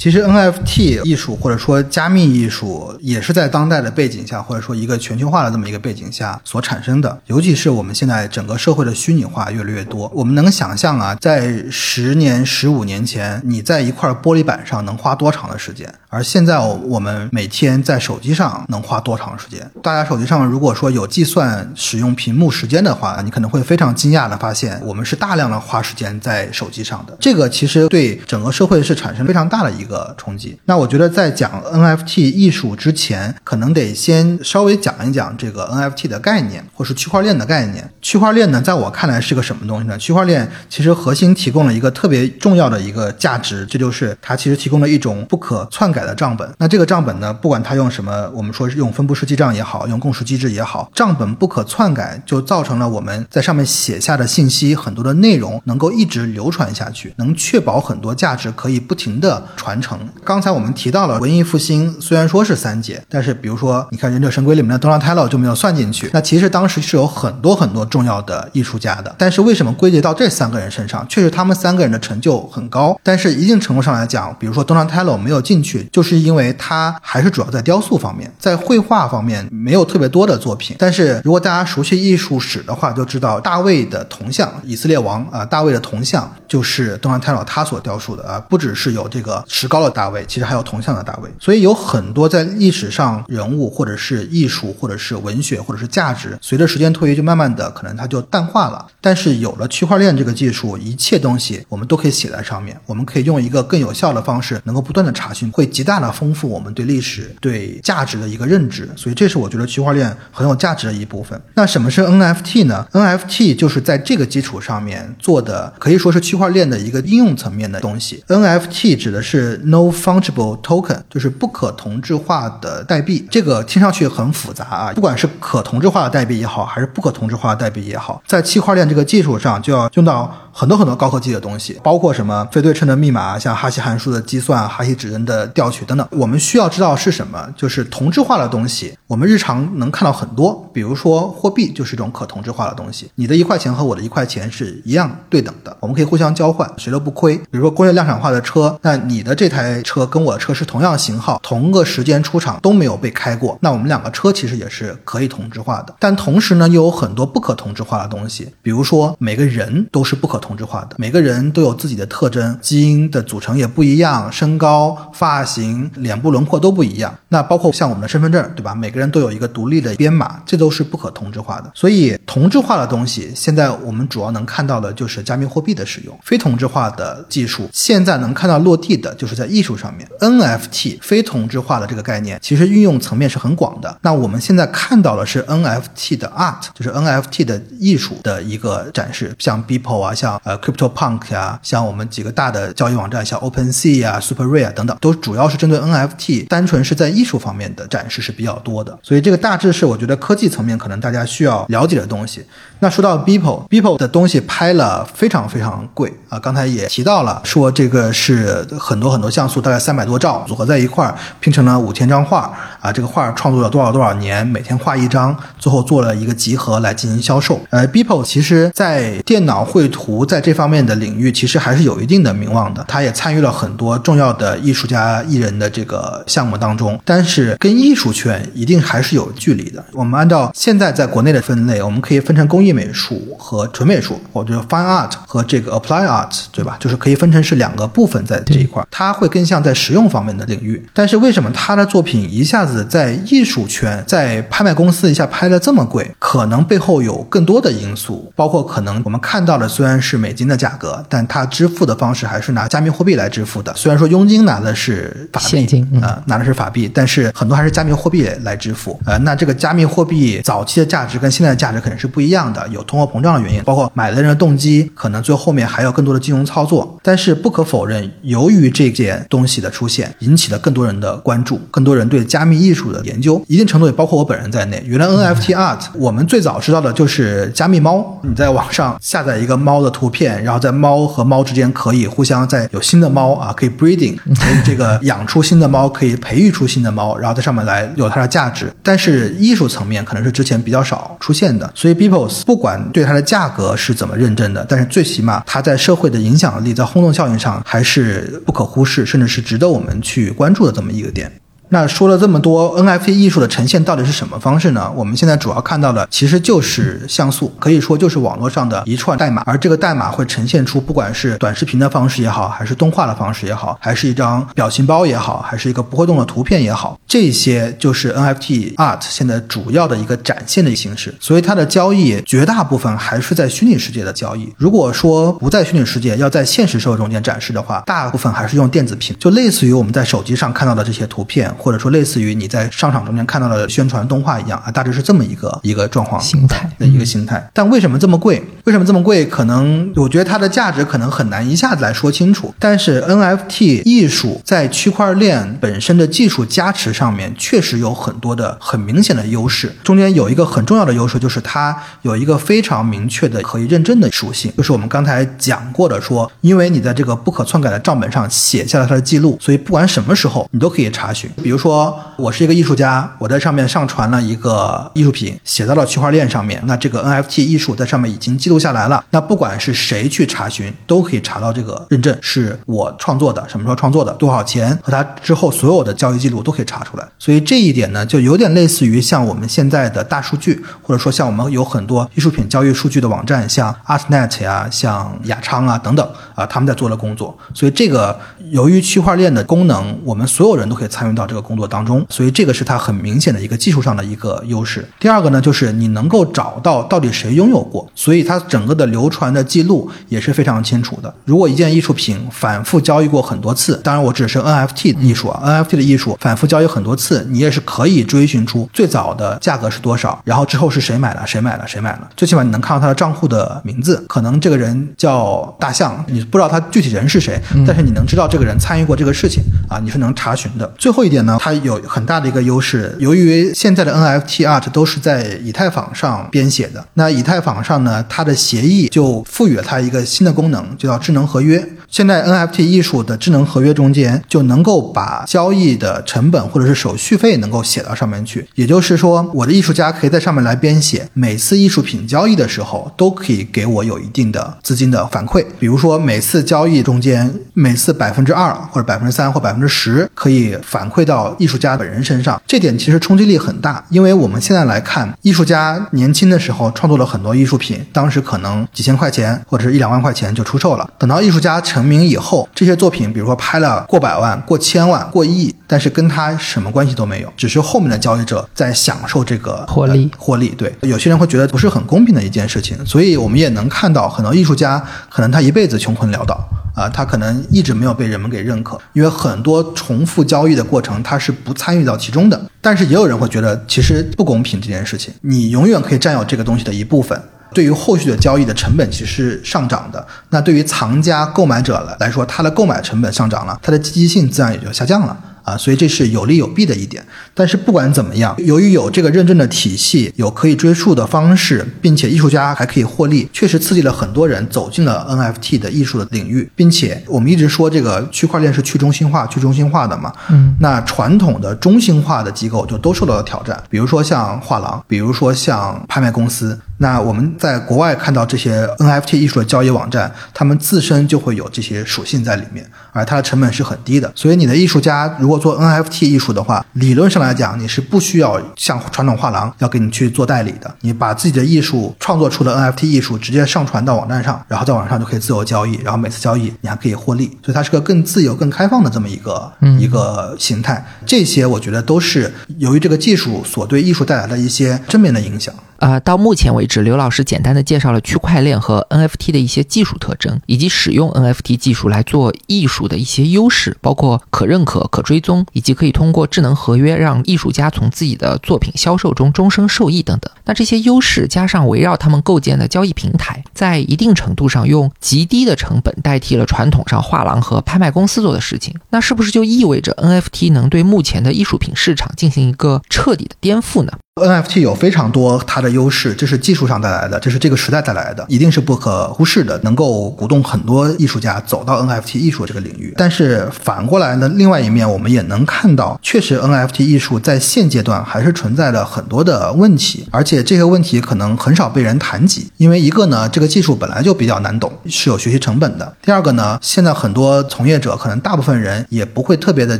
其实 NFT 艺术或者说加密艺术也是在当代的背景下，或者说一个全球化的这么一个背景下所产生的。尤其是我们现在整个社会的虚拟化越来越多，我们能想象啊，在十年、十五年前，你在一块玻璃板上能花多长的时间？而现在我们每天在手机上能花多长时间？大家手机上如果说有计算使用屏幕时间的话，你可能会非常惊讶的发现，我们是大量的花时间在手机上的。这个其实对整个社会是产生非常大的一个。个冲击。那我觉得在讲 NFT 艺术之前，可能得先稍微讲一讲这个 NFT 的概念，或是区块链的概念。区块链呢，在我看来是个什么东西呢？区块链其实核心提供了一个特别重要的一个价值，这就是它其实提供了一种不可篡改的账本。那这个账本呢，不管它用什么，我们说是用分布式记账也好，用共识机制也好，账本不可篡改，就造成了我们在上面写下的信息很多的内容能够一直流传下去，能确保很多价值可以不停的传。完成。刚才我们提到了文艺复兴，虽然说是三杰，但是比如说，你看《忍者神龟》里面的 Donatello 就没有算进去。那其实当时是有很多很多重要的艺术家的，但是为什么归结到这三个人身上？确实他们三个人的成就很高，但是一定程度上来讲，比如说 Donatello 没有进去，就是因为他还是主要在雕塑方面，在绘画方面没有特别多的作品。但是如果大家熟悉艺术史的话，就知道大卫的铜像，以色列王啊，大卫的铜像就是 Donatello 他所雕塑的啊，不只是有这个石膏的大卫，其实还有铜像的大卫，所以有很多在历史上人物，或者是艺术，或者是文学，或者是价值，随着时间推移，就慢慢的可能它就淡化了。但是有了区块链这个技术，一切东西我们都可以写在上面，我们可以用一个更有效的方式，能够不断的查询，会极大的丰富我们对历史、对价值的一个认知。所以这是我觉得区块链很有价值的一部分。那什么是 NFT 呢？NFT 就是在这个基础上面做的，可以说是区块链的一个应用层面的东西。NFT 指的是 No Fungible Token，就是不可同质化的代币。这个听上去很复杂啊，不管是可同质化的代币也好，还是不可同质化的代币也好，在区块链这个技术上就要用到很多很多高科技的东西，包括什么非对称的密码，像哈希函数的计算、哈希指针的调取等等。我们需要知道是什么，就是同质化的东西。我们日常能看到很多，比如说货币就是一种可同质化的东西，你的一块钱和我的一块钱是一样对等的，我们可以互相交换，谁都不亏。比如说工业量产化的车，那你的这台车跟我的车是同样型号，同个时间出厂都没有被开过，那我们两个车其实也是可以同质化的。但同时呢，又有很多不可同质化的东西，比如说每个人都是不可同质化的，每个人都有自己的特征，基因的组成也不一样，身高、发型、脸部轮廓都不一样。那包括像我们的身份证，对吧？每个人都有一个独立的编码，这都是不可同质化的。所以同质化的东西，现在我们主要能看到的就是加密货币的使用，非同质化的技术现在能看到落地的就是在艺术上面。NFT 非同质化的这个概念，其实运用层面是很广的。那我们现在看到的是 NFT 的 art，就是 NFT 的艺术的一个展示，像 Beeple 啊，像呃 CryptoPunk 呀，像我们几个大的交易网站，像 OpenSea 啊、SuperRare 啊等等，都主要是针对 NFT，单纯是在艺术方面的展示是比较多的。所以这个大致是我觉得科技层面可能大家需要了解的东西。那说到 Beeple，Beeple 的东西拍了非常非常贵啊，刚才也提到了，说这个是很多很多像素，大概三百多兆组合在一块儿，拼成了五千张画啊。这个画创作了多少多少年，每天画一张，最后做了一个集合来进行销售。呃，Beeple 其实在电脑绘图在这方面的领域其实还是有一定的名望的，他也参与了很多重要的艺术家艺人的这个项目当中，但是跟艺术圈一定还是有距离的。我们按照现在在国内的分类，我们可以分成工艺美术和纯美术，或者 fine art 和这个 apply art，对吧？就是可以分成是两个部分在这一块儿，它会更像在实用方面的领域。但是为什么他的作品一下子在艺术圈、在拍卖公司一下拍的这么贵？可能背后有更多的因素，包括可能我们看到的虽然是美金的价格，但它支付的方式还是拿加密货币来支付的。虽然说佣金拿的是法币现金嗯啊、拿的是法币，但是很多还是加密货币来支付。呃，那这个加密货币早期的价值跟现在的价值肯定是不一样的，有通货膨胀的原因，包括买的人的动机，可能最后面还有更多的金融操作。但是不可否认，由于这件东西的出现，引起了更多人的关注，更多人对加密艺术的研究，一定程度也包括我本人在内。原来 NFT art 我们最早知道的就是加密猫，你在网上下载一个猫的图片，然后在猫和猫之间可以互相在有新的猫啊，可以 breeding，可以这个养出新的猫，可以培育出新的猫，然后在上面来有它的价值。但是艺术层面可能是之前比较少出现的，所以 Beeples 不管对它的价格是怎么认证的，但是最起码它在社会的影响力、在轰动效应上还是不可忽视，甚至是值得我们去关注的这么一个点。那说了这么多，NFT 艺术的呈现到底是什么方式呢？我们现在主要看到的其实就是像素，可以说就是网络上的一串代码，而这个代码会呈现出不管是短视频的方式也好，还是动画的方式也好，还是一张表情包也好，还是一个不会动的图片也好，这些就是 NFT art 现在主要的一个展现的形式。所以它的交易绝大部分还是在虚拟世界的交易。如果说不在虚拟世界，要在现实社会中间展示的话，大部分还是用电子屏，就类似于我们在手机上看到的这些图片，或者说类似于你在商场中间看到的宣传动画一样啊，大致是这么一个一个状况形态的一个形态。但为什么这么贵？为什么这么贵？可能我觉得它的价值可能很难一下子来说清楚。但是 NFT 艺术在区块链本身的技术加持上面，确实有很多的很明显的优势。中间有一个很重要的优势，就是它有一个非常明确的可以认证的属性，就是我们刚才讲过的说，因为你在这个不可篡改的账本上写下了它的记录，所以不管什么时候你都可以查询。比比如说，我是一个艺术家，我在上面上传了一个艺术品，写到了区块链上面，那这个 NFT 艺术在上面已经记录下来了。那不管是谁去查询，都可以查到这个认证是我创作的，什么时候创作的，多少钱，和它之后所有的交易记录都可以查出来。所以这一点呢，就有点类似于像我们现在的大数据，或者说像我们有很多艺术品交易数据的网站，像 ArtNet 呀、像雅昌啊等等啊，他们在做的工作。所以这个由于区块链的功能，我们所有人都可以参与到这个工作当中，所以这个是它很明显的一个技术上的一个优势。第二个呢，就是你能够找到到底谁拥有过，所以它整个的流传的记录也是非常清楚的。如果一件艺术品反复交易过很多次，当然我只是 NFT 艺术啊，NFT 的艺术反复交易很多次，你也是可以追寻出最早的价格是多少，然后之后是谁买了，谁买了，谁买了，最起码你能看到他的账户的名字，可能这个人叫大象，你不知道他具体人是谁，但是你能知道这个人参与过这个事情啊，你是能查询的。最后一点它有很大的一个优势，由于现在的 NFT art 都是在以太坊上编写的，那以太坊上呢，它的协议就赋予了它一个新的功能，就叫智能合约。现在 NFT 艺术的智能合约中间就能够把交易的成本或者是手续费能够写到上面去，也就是说，我的艺术家可以在上面来编写，每次艺术品交易的时候都可以给我有一定的资金的反馈，比如说每次交易中间每次百分之二或者百分之三或百分之十可以反馈到艺术家本人身上，这点其实冲击力很大，因为我们现在来看，艺术家年轻的时候创作了很多艺术品，当时可能几千块钱或者是一两万块钱就出售了，等到艺术家成名以后，这些作品比如说拍了过百万、过千万、过亿，但是跟他什么关系都没有，只是后面的交易者在享受这个获利呃获利。对，有些人会觉得不是很公平的一件事情，所以我们也能看到很多艺术家可能他一辈子穷困潦倒。啊，他可能一直没有被人们给认可，因为很多重复交易的过程他是不参与到其中的。但是也有人会觉得其实不公平这件事情，你永远可以占有这个东西的一部分。对于后续的交易的成本其实是上涨的，那对于藏家、购买者来来说，他的购买成本上涨了，他的积极性自然也就下降了。啊，所以这是有利有弊的一点。但是不管怎么样，由于有这个认证的体系，有可以追溯的方式，并且艺术家还可以获利，确实刺激了很多人走进了 NFT 的艺术的领域，并且我们一直说这个区块链是去中心化、去中心化的嘛，嗯，那传统的中心化的机构就都受到了挑战，比如说像画廊，比如说像拍卖公司。那我们在国外看到这些 NFT 艺术的交易网站，他们自身就会有这些属性在里面，而它的成本是很低的。所以你的艺术家如果做 NFT 艺术的话，理论上来讲，你是不需要像传统画廊要给你去做代理的。你把自己的艺术创作出的 NFT 艺术直接上传到网站上，然后在网上就可以自由交易，然后每次交易你还可以获利。所以它是个更自由、更开放的这么一个、一个形态。这些我觉得都是由于这个技术所对艺术带来的一些正面的影响。呃，到目前为止，刘老师简单的介绍了区块链和 NFT 的一些技术特征，以及使用 NFT 技术来做艺术的一些优势，包括可认可、可追踪，以及可以通过智能合约让艺术家从自己的作品销售中终生受益等等。那这些优势加上围绕他们构建的交易平台，在一定程度上用极低的成本代替了传统上画廊和拍卖公司做的事情，那是不是就意味着 NFT 能对目前的艺术品市场进行一个彻底的颠覆呢？NFT 有非常多它的优势，这是技术上带来的，这是这个时代带来的，一定是不可忽视的，能够鼓动很多艺术家走到 NFT 艺术这个领域。但是反过来呢，另外一面我们也能看到，确实 NFT 艺术在现阶段还是存在了很多的问题，而且这些问题可能很少被人谈及。因为一个呢，这个技术本来就比较难懂，是有学习成本的；第二个呢，现在很多从业者可能大部分人也不会特别的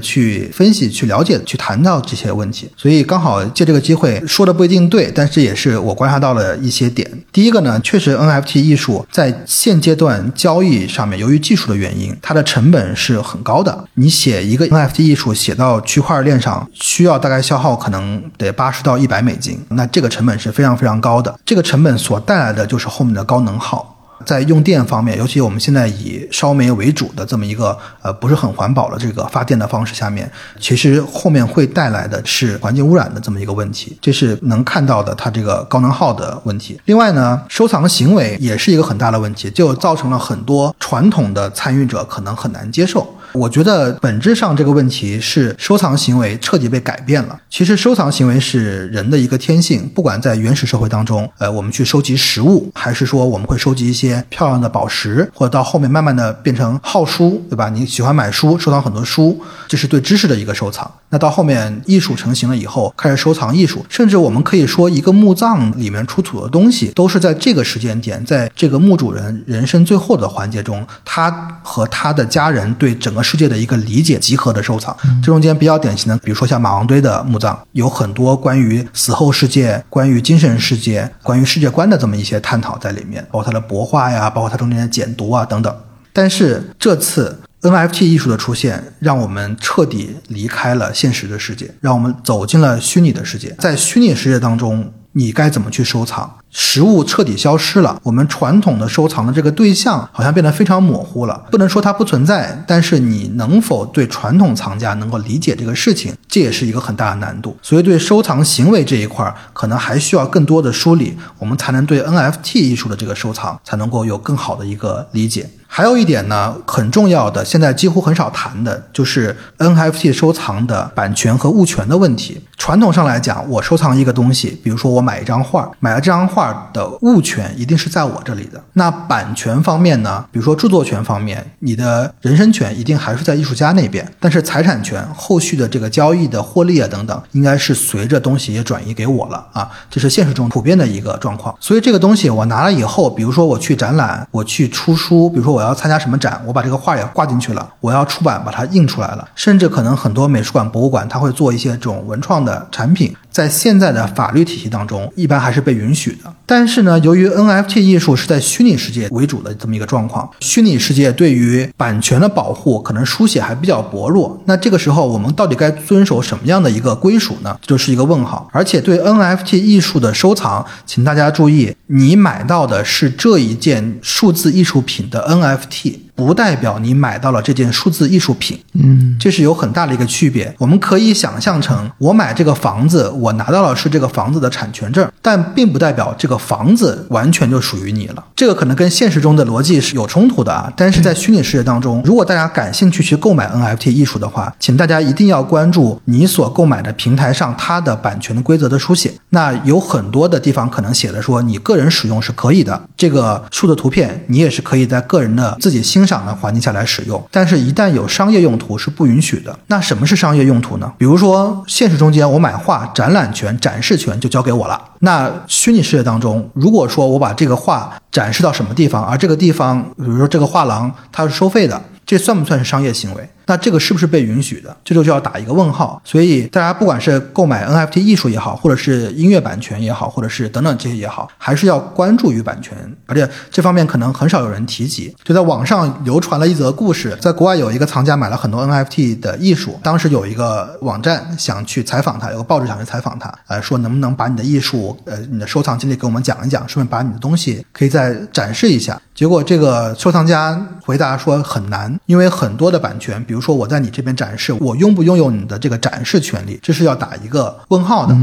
去分析、去了解、去谈到这些问题，所以刚好借这个机会。说的不一定对，但是也是我观察到了一些点。第一个呢，确实 NFT 艺术在现阶段交易上面，由于技术的原因，它的成本是很高的。你写一个 NFT 艺术写到区块链上，需要大概消耗可能得八十到一百美金，那这个成本是非常非常高的。这个成本所带来的就是后面的高能耗。在用电方面，尤其我们现在以烧煤为主的这么一个呃不是很环保的这个发电的方式下面，其实后面会带来的是环境污染的这么一个问题，这是能看到的它这个高能耗的问题。另外呢，收藏行为也是一个很大的问题，就造成了很多传统的参与者可能很难接受。我觉得本质上这个问题是收藏行为彻底被改变了。其实收藏行为是人的一个天性，不管在原始社会当中，呃，我们去收集食物，还是说我们会收集一些漂亮的宝石，或者到后面慢慢的变成好书，对吧？你喜欢买书，收藏很多书，这是对知识的一个收藏。那到后面艺术成型了以后，开始收藏艺术，甚至我们可以说一个墓葬里面出土的东西，都是在这个时间点，在这个墓主人人生最后的环节中，他和他的家人对整个世界的一个理解集合的收藏。这中间比较典型的，比如说像马王堆的墓葬，有很多关于死后世界、关于精神世界、关于世界观的这么一些探讨在里面，包括它的帛画呀，包括它中间的简牍啊等等。但是这次 NFT 艺术的出现，让我们彻底离开了现实的世界，让我们走进了虚拟的世界。在虚拟世界当中，你该怎么去收藏？实物彻底消失了，我们传统的收藏的这个对象好像变得非常模糊了。不能说它不存在，但是你能否对传统藏家能够理解这个事情，这也是一个很大的难度。所以对收藏行为这一块，可能还需要更多的梳理，我们才能对 NFT 艺术的这个收藏才能够有更好的一个理解。还有一点呢，很重要的，现在几乎很少谈的，就是 NFT 收藏的版权和物权的问题。传统上来讲，我收藏一个东西，比如说我买一张画，买了这张画画的物权一定是在我这里的。那版权方面呢，比如说著作权方面，你的人身权一定还是在艺术家那边，但是财产权后续的这个交易的获利啊等等，应该是随着东西也转移给我了啊，这是现实中普遍的一个状况。所以这个东西我拿了以后，比如说我去展览，我去出书，比如说。我要参加什么展，我把这个画也挂进去了。我要出版，把它印出来了。甚至可能很多美术馆、博物馆，它会做一些这种文创的产品。在现在的法律体系当中，一般还是被允许的。但是呢，由于 NFT 艺术是在虚拟世界为主的这么一个状况，虚拟世界对于版权的保护可能书写还比较薄弱。那这个时候，我们到底该遵守什么样的一个归属呢？就是一个问号。而且对 NFT 艺术的收藏，请大家注意，你买到的是这一件数字艺术品的 NFT。不代表你买到了这件数字艺术品，嗯，这是有很大的一个区别。我们可以想象成，我买这个房子，我拿到了是这个房子的产权证，但并不代表这个房子完全就属于你了。这个可能跟现实中的逻辑是有冲突的啊。但是在虚拟世界当中，如果大家感兴趣去购买 NFT 艺术的话，请大家一定要关注你所购买的平台上它的版权的规则的书写。那有很多的地方可能写的说你个人使用是可以的，这个树的图片，你也是可以在个人的自己欣赏的环境下来使用。但是，一旦有商业用途是不允许的。那什么是商业用途呢？比如说，现实中间我买画，展览权、展示权就交给我了。那虚拟世界当中，如果说我把这个画展示到什么地方，而这个地方，比如说这个画廊它是收费的，这算不算是商业行为？那这个是不是被允许的？这就就要打一个问号。所以大家不管是购买 NFT 艺术也好，或者是音乐版权也好，或者是等等这些也好，还是要关注于版权。而且这方面可能很少有人提及。就在网上流传了一则故事，在国外有一个藏家买了很多 NFT 的艺术，当时有一个网站想去采访他，有个报纸想去采访他，呃，说能不能把你的艺术，呃，你的收藏经历给我们讲一讲，顺便把你的东西可以再展示一下。结果这个收藏家回答说很难，因为很多的版权，比如说我在你这边展示，我拥不拥有你的这个展示权利，这是要打一个问号的，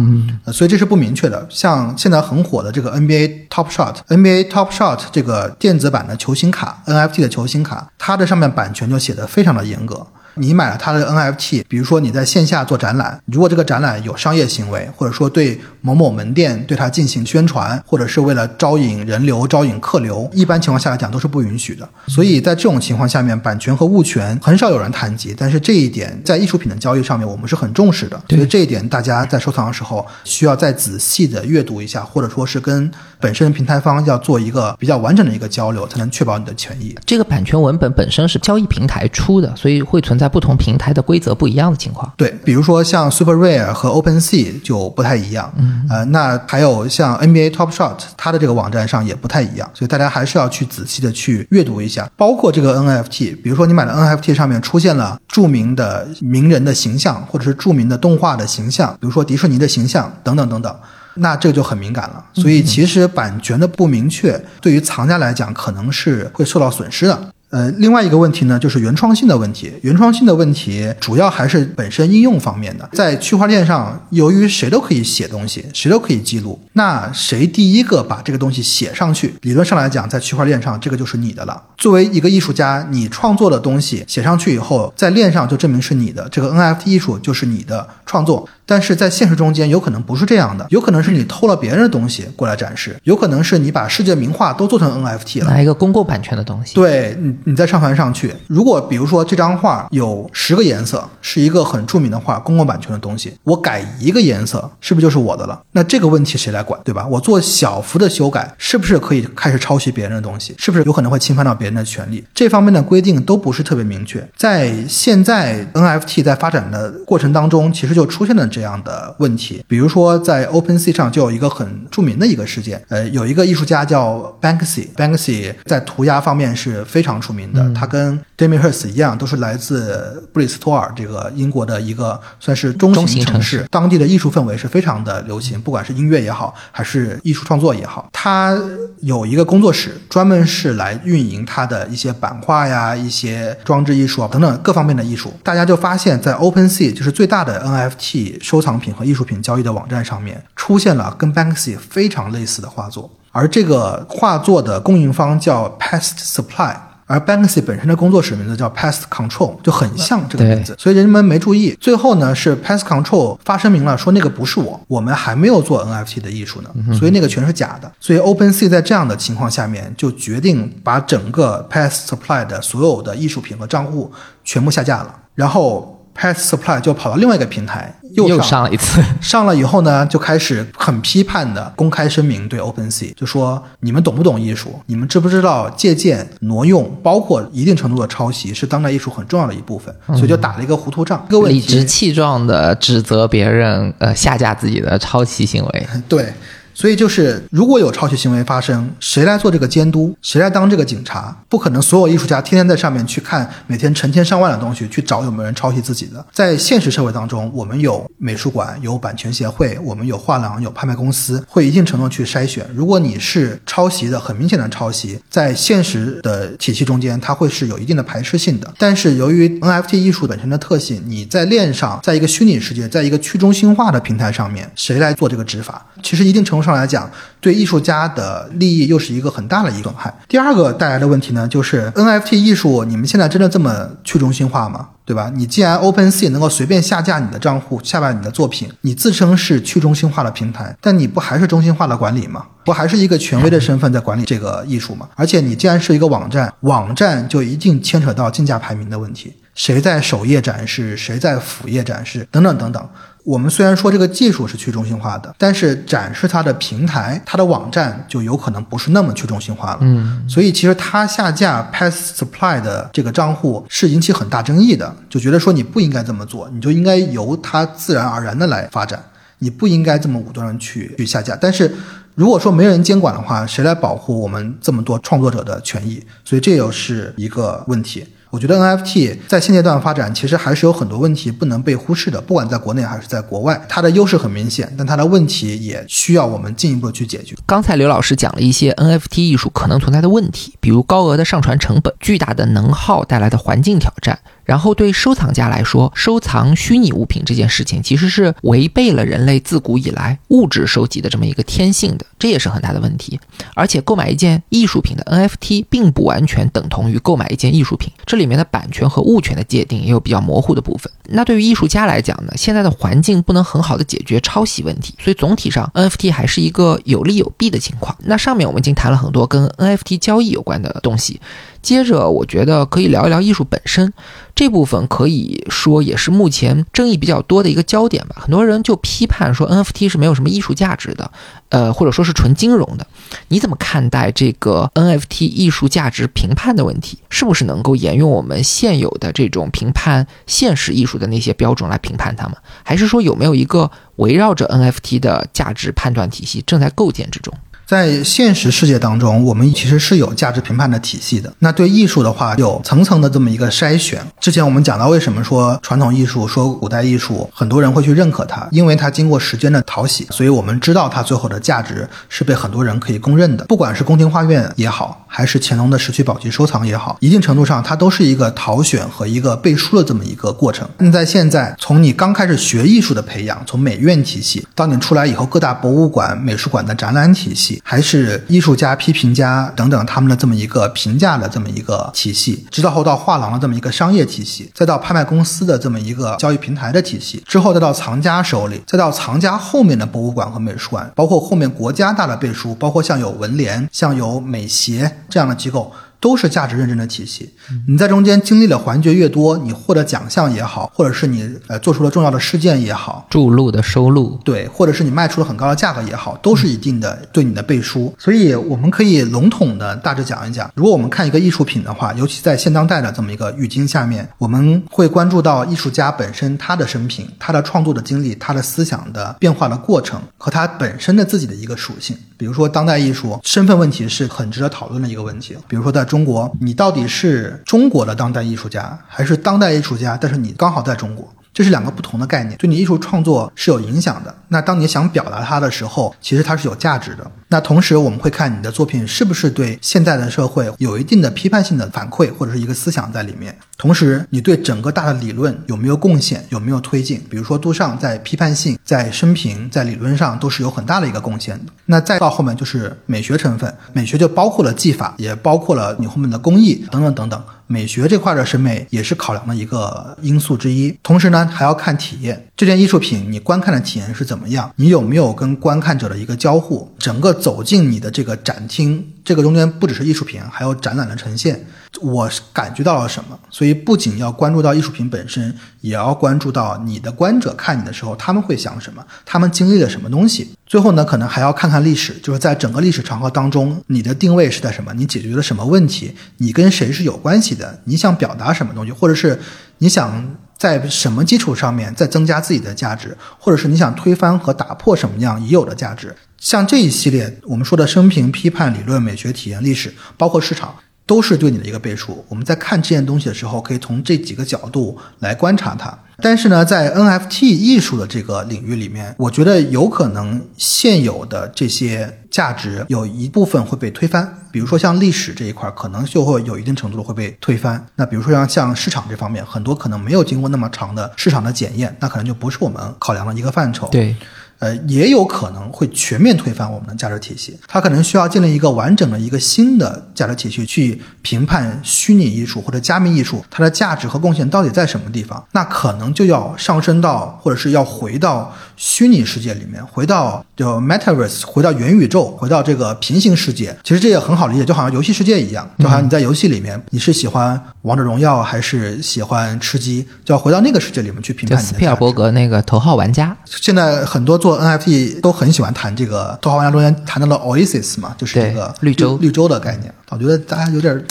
呃，所以这是不明确的。像现在很火的这个 NBA Top Shot，NBA Top Shot 这个电子版的球星卡，NFT 的球星卡，它的上面版权就写的非常的严格。你买了他的 NFT，比如说你在线下做展览，如果这个展览有商业行为，或者说对某某门店对它进行宣传，或者是为了招引人流、招引客流，一般情况下来讲都是不允许的。所以在这种情况下面，版权和物权很少有人谈及，但是这一点在艺术品的交易上面我们是很重视的。所以这一点大家在收藏的时候需要再仔细的阅读一下，或者说是跟本身平台方要做一个比较完整的一个交流，才能确保你的权益。这个版权文本本身是交易平台出的，所以会存在不同平台的规则不一样的情况。对，比如说像 Super Rare 和 OpenSea 就不太一样，嗯，呃，那还有像 NBA Top Shot，它的这个网站上也不太一样，所以大家还是要去仔细的去阅读一下。包括这个 NFT，比如说你买的 NFT 上面出现了著名的名人的形象，或者是著名的动画的形象，比如说迪士尼的形象等等等等。那这就很敏感了，所以其实版权的不明确，对于藏家来讲可能是会受到损失的。呃，另外一个问题呢，就是原创性的问题。原创性的问题主要还是本身应用方面的。在区块链上，由于谁都可以写东西，谁都可以记录，那谁第一个把这个东西写上去，理论上来讲，在区块链上这个就是你的了。作为一个艺术家，你创作的东西写上去以后，在链上就证明是你的，这个 NFT 艺术就是你的创作。但是在现实中间，有可能不是这样的，有可能是你偷了别人的东西过来展示，有可能是你把世界名画都做成 NFT 了，拿一个公共版权的东西。对，你你再上传上去。如果比如说这张画有十个颜色，是一个很著名的画，公共版权的东西，我改一个颜色，是不是就是我的了？那这个问题谁来管，对吧？我做小幅的修改，是不是可以开始抄袭别人的东西？是不是有可能会侵犯到别人的权利？这方面的规定都不是特别明确。在现在 NFT 在发展的过程当中，其实就出现了这样的问题。比如说在 OpenSea 上就有一个很著名的一个事件，呃，有一个艺术家叫 Banksy，Banksy 在涂鸦方面是非常出名的，他跟 Damien Hirst 一样，都是来自布里斯托尔这个英国的一个算是中型城市，当地的艺术氛围是非常的流行，不管是音乐也好，还是艺术创作也好，他有一个工作室，专门是来运营他的一些版画呀、一些装置艺术啊等等各方面的艺术。大家就发现，在 OpenSea 就是最大的 NFT 收藏品和艺术品交易的网站上面，出现了跟 Banksy 非常类似的画作，而这个画作的供应方叫 Past Supply。而 Banksy 本身的工作室名字叫 Past Control，就很像这个名字，所以人们没注意。最后呢，是 Past Control 发声明了，说那个不是我，我们还没有做 NFT 的艺术呢，所以那个全是假的。所以 OpenSea 在这样的情况下面，就决定把整个 Past Supply 的所有的艺术品和账户全部下架了，然后。Past Supply 就跑到另外一个平台，又上上了一次。上了以后呢，就开始很批判的公开声明对 OpenSea，就说你们懂不懂艺术？你们知不知道借鉴、挪用，包括一定程度的抄袭，是当代艺术很重要的一部分？所以就打了一个糊涂仗。这个问题，理直气壮的指责别人，呃，下架自己的抄袭行为。对。所以就是，如果有抄袭行为发生，谁来做这个监督？谁来当这个警察？不可能所有艺术家天天在上面去看每天成千上万的东西，去找有没有人抄袭自己的。在现实社会当中，我们有美术馆，有版权协会，我们有画廊，有拍卖公司，会一定程度去筛选。如果你是抄袭的，很明显的抄袭，在现实的体系中间，它会是有一定的排斥性的。但是由于 NFT 艺术本身的特性，你在链上，在一个虚拟世界，在一个去中心化的平台上面，谁来做这个执法？其实一定程度上来讲，对艺术家的利益又是一个很大的一个损害。第二个带来的问题呢，就是 NFT 艺术，你们现在真的这么去中心化吗？对吧？你既然 OpenSea 能够随便下架你的账户、下架你的作品，你自称是去中心化的平台，但你不还是中心化的管理吗？不还是一个权威的身份在管理这个艺术吗？而且你既然是一个网站，网站就一定牵扯到竞价排名的问题，谁在首页展示，谁在辅页展示，等等等等。我们虽然说这个技术是去中心化的，但是展示它的平台、它的网站就有可能不是那么去中心化了。嗯，所以其实它下架 Pass Supply 的这个账户是引起很大争议的，就觉得说你不应该这么做，你就应该由它自然而然的来发展，你不应该这么武断的去去下架。但是如果说没人监管的话，谁来保护我们这么多创作者的权益？所以这又是一个问题。我觉得 NFT 在现阶段发展，其实还是有很多问题不能被忽视的，不管在国内还是在国外，它的优势很明显，但它的问题也需要我们进一步去解决。刚才刘老师讲了一些 NFT 艺术可能存在的问题，比如高额的上传成本、巨大的能耗带来的环境挑战。然后对收藏家来说，收藏虚拟物品这件事情其实是违背了人类自古以来物质收集的这么一个天性的，这也是很大的问题。而且购买一件艺术品的 NFT 并不完全等同于购买一件艺术品，这里面的版权和物权的界定也有比较模糊的部分。那对于艺术家来讲呢，现在的环境不能很好的解决抄袭问题，所以总体上 NFT 还是一个有利有弊的情况。那上面我们已经谈了很多跟 NFT 交易有关的东西。接着，我觉得可以聊一聊艺术本身这部分，可以说也是目前争议比较多的一个焦点吧。很多人就批判说 NFT 是没有什么艺术价值的，呃，或者说是纯金融的。你怎么看待这个 NFT 艺术价值评判的问题？是不是能够沿用我们现有的这种评判现实艺术的那些标准来评判它们？还是说有没有一个围绕着 NFT 的价值判断体系正在构建之中？在现实世界当中，我们其实是有价值评判的体系的。那对艺术的话，有层层的这么一个筛选。之前我们讲到，为什么说传统艺术、说古代艺术，很多人会去认可它，因为它经过时间的淘洗，所以我们知道它最后的价值是被很多人可以公认的。不管是宫廷画院也好，还是乾隆的石渠宝笈收藏也好，一定程度上它都是一个淘选和一个背书的这么一个过程。那在现在，从你刚开始学艺术的培养，从美院体系，到你出来以后各大博物馆、美术馆的展览体系。还是艺术家、批评家等等他们的这么一个评价的这么一个体系，直到后到画廊的这么一个商业体系，再到拍卖公司的这么一个交易平台的体系，之后再到藏家手里，再到藏家后面的博物馆和美术馆，包括后面国家大的背书，包括像有文联、像有美协这样的机构。都是价值认证的体系，你在中间经历了环节越多，你获得奖项也好，或者是你呃做出了重要的事件也好，注入的收入对，或者是你卖出了很高的价格也好，都是一定的对你的背书。所以我们可以笼统的大致讲一讲，如果我们看一个艺术品的话，尤其在现当代的这么一个语境下面，我们会关注到艺术家本身他的生平、他的创作的经历、他的思想的变化的过程和他本身的自己的一个属性。比如说当代艺术身份问题是很值得讨论的一个问题。比如说在中国，你到底是中国的当代艺术家，还是当代艺术家？但是你刚好在中国，这是两个不同的概念，对你艺术创作是有影响的。那当你想表达它的时候，其实它是有价值的。那同时，我们会看你的作品是不是对现在的社会有一定的批判性的反馈，或者是一个思想在里面。同时，你对整个大的理论有没有贡献，有没有推进？比如说杜尚在批判性、在生平、在理论上都是有很大的一个贡献。那再到后面就是美学成分，美学就包括了技法，也包括了你后面的工艺等等等等。美学这块的审美也是考量的一个因素之一。同时呢，还要看体验，这件艺术品你观看的体验是怎么样？你有没有跟观看者的一个交互？整个走进你的这个展厅，这个中间不只是艺术品，还有展览的呈现。我感觉到了什么？所以不仅要关注到艺术品本身，也要关注到你的观者看你的时候，他们会想什么，他们经历了什么东西。最后呢，可能还要看看历史，就是在整个历史长河当中，你的定位是在什么？你解决了什么问题？你跟谁是有关系的？你想表达什么东西？或者是你想在什么基础上面再增加自己的价值？或者是你想推翻和打破什么样已有的价值？像这一系列我们说的生平、批判、理论、美学、体验、历史，包括市场。都是对你的一个背书。我们在看这件东西的时候，可以从这几个角度来观察它。但是呢，在 NFT 艺术的这个领域里面，我觉得有可能现有的这些价值有一部分会被推翻。比如说像历史这一块，可能就会有一定程度的会被推翻。那比如说像像市场这方面，很多可能没有经过那么长的市场的检验，那可能就不是我们考量的一个范畴。对。呃，也有可能会全面推翻我们的价值体系。它可能需要建立一个完整的一个新的价值体系去评判虚拟艺术或者加密艺术它的价值和贡献到底在什么地方。那可能就要上升到，或者是要回到虚拟世界里面，回到就 Metaverse，回到元宇宙，回到这个平行世界。其实这也很好理解，就好像游戏世界一样，就好像你在游戏里面，你是喜欢王者荣耀还是喜欢吃鸡，就要回到那个世界里面去评判。斯皮尔伯格那个头号玩家，现在很多做 NFT 都很喜欢谈这个《头号玩家》中间谈到了 Oasis 嘛，就是这个绿洲绿洲的概念。我觉得大家有点儿，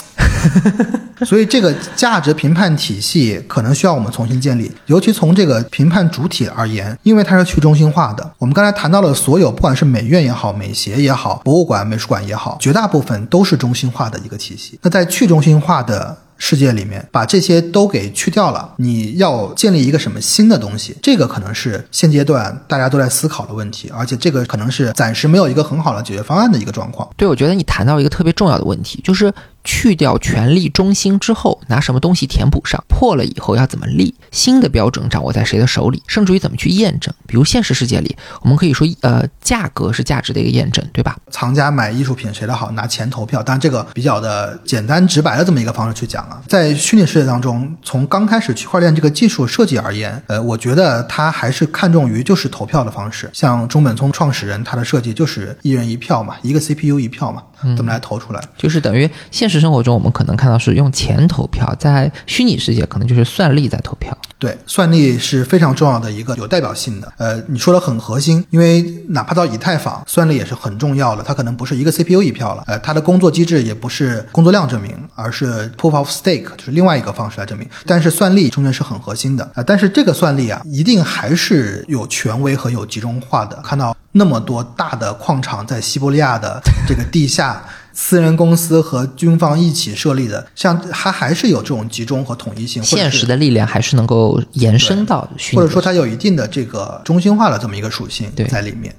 所以这个价值评判体系可能需要我们重新建立，尤其从这个评判主体而言，因为它是去中心化的。我们刚才谈到了所有，不管是美院也好、美协也好、博物馆、美术馆也好，绝大部分都是中心化的一个体系。那在去中心化的世界里面，把这些都给去掉了，你要建立一个什么新的东西？这个可能是现阶段大家都在思考的问题，而且这个可能是暂时没有一个很好的解决方案的一个状况。对，我觉得你谈到一个特别重要的问题，就是去掉权力中心之后，拿什么东西填补上？破了以后要怎么立？新的标准掌握在谁的手里？甚至于怎么去验证？比如现实世界里，我们可以说，呃，价格是价值的一个验证，对吧？藏家买艺术品谁的好，拿钱投票。当然，这个比较的简单直白的这么一个方式去讲啊，在虚拟世界当中，从刚开始区块链这个技术设计而言，呃，我觉得它还是看重于就是投票的方式。像中本聪创始人他的设计就是一人一票嘛，一个 CPU 一票嘛，怎么来投出来。就是等于现实生活中我们可能看到是用钱投票，在虚拟世界可能就是算力在投票。对，算力是非常重要的一个有代表性的。呃，你说的很核心，因为哪怕到以太坊，算力也是很重要的。它可能不是一个 CPU 一票了，呃，它的工作机制也不是工作量证明，而是 proof of stake，就是另外一个方式来证明。但是算力中间是很核心的啊、但是这个算力啊，一定还是有权威和有集中化的。看到那么多大的矿场在西伯利亚的这个地下。私人公司和军方一起设立的，像它还是有这种集中和统一性，或者现实的力量还是能够延伸到或者说它有一定的这个中心化的这么一个属性在里面。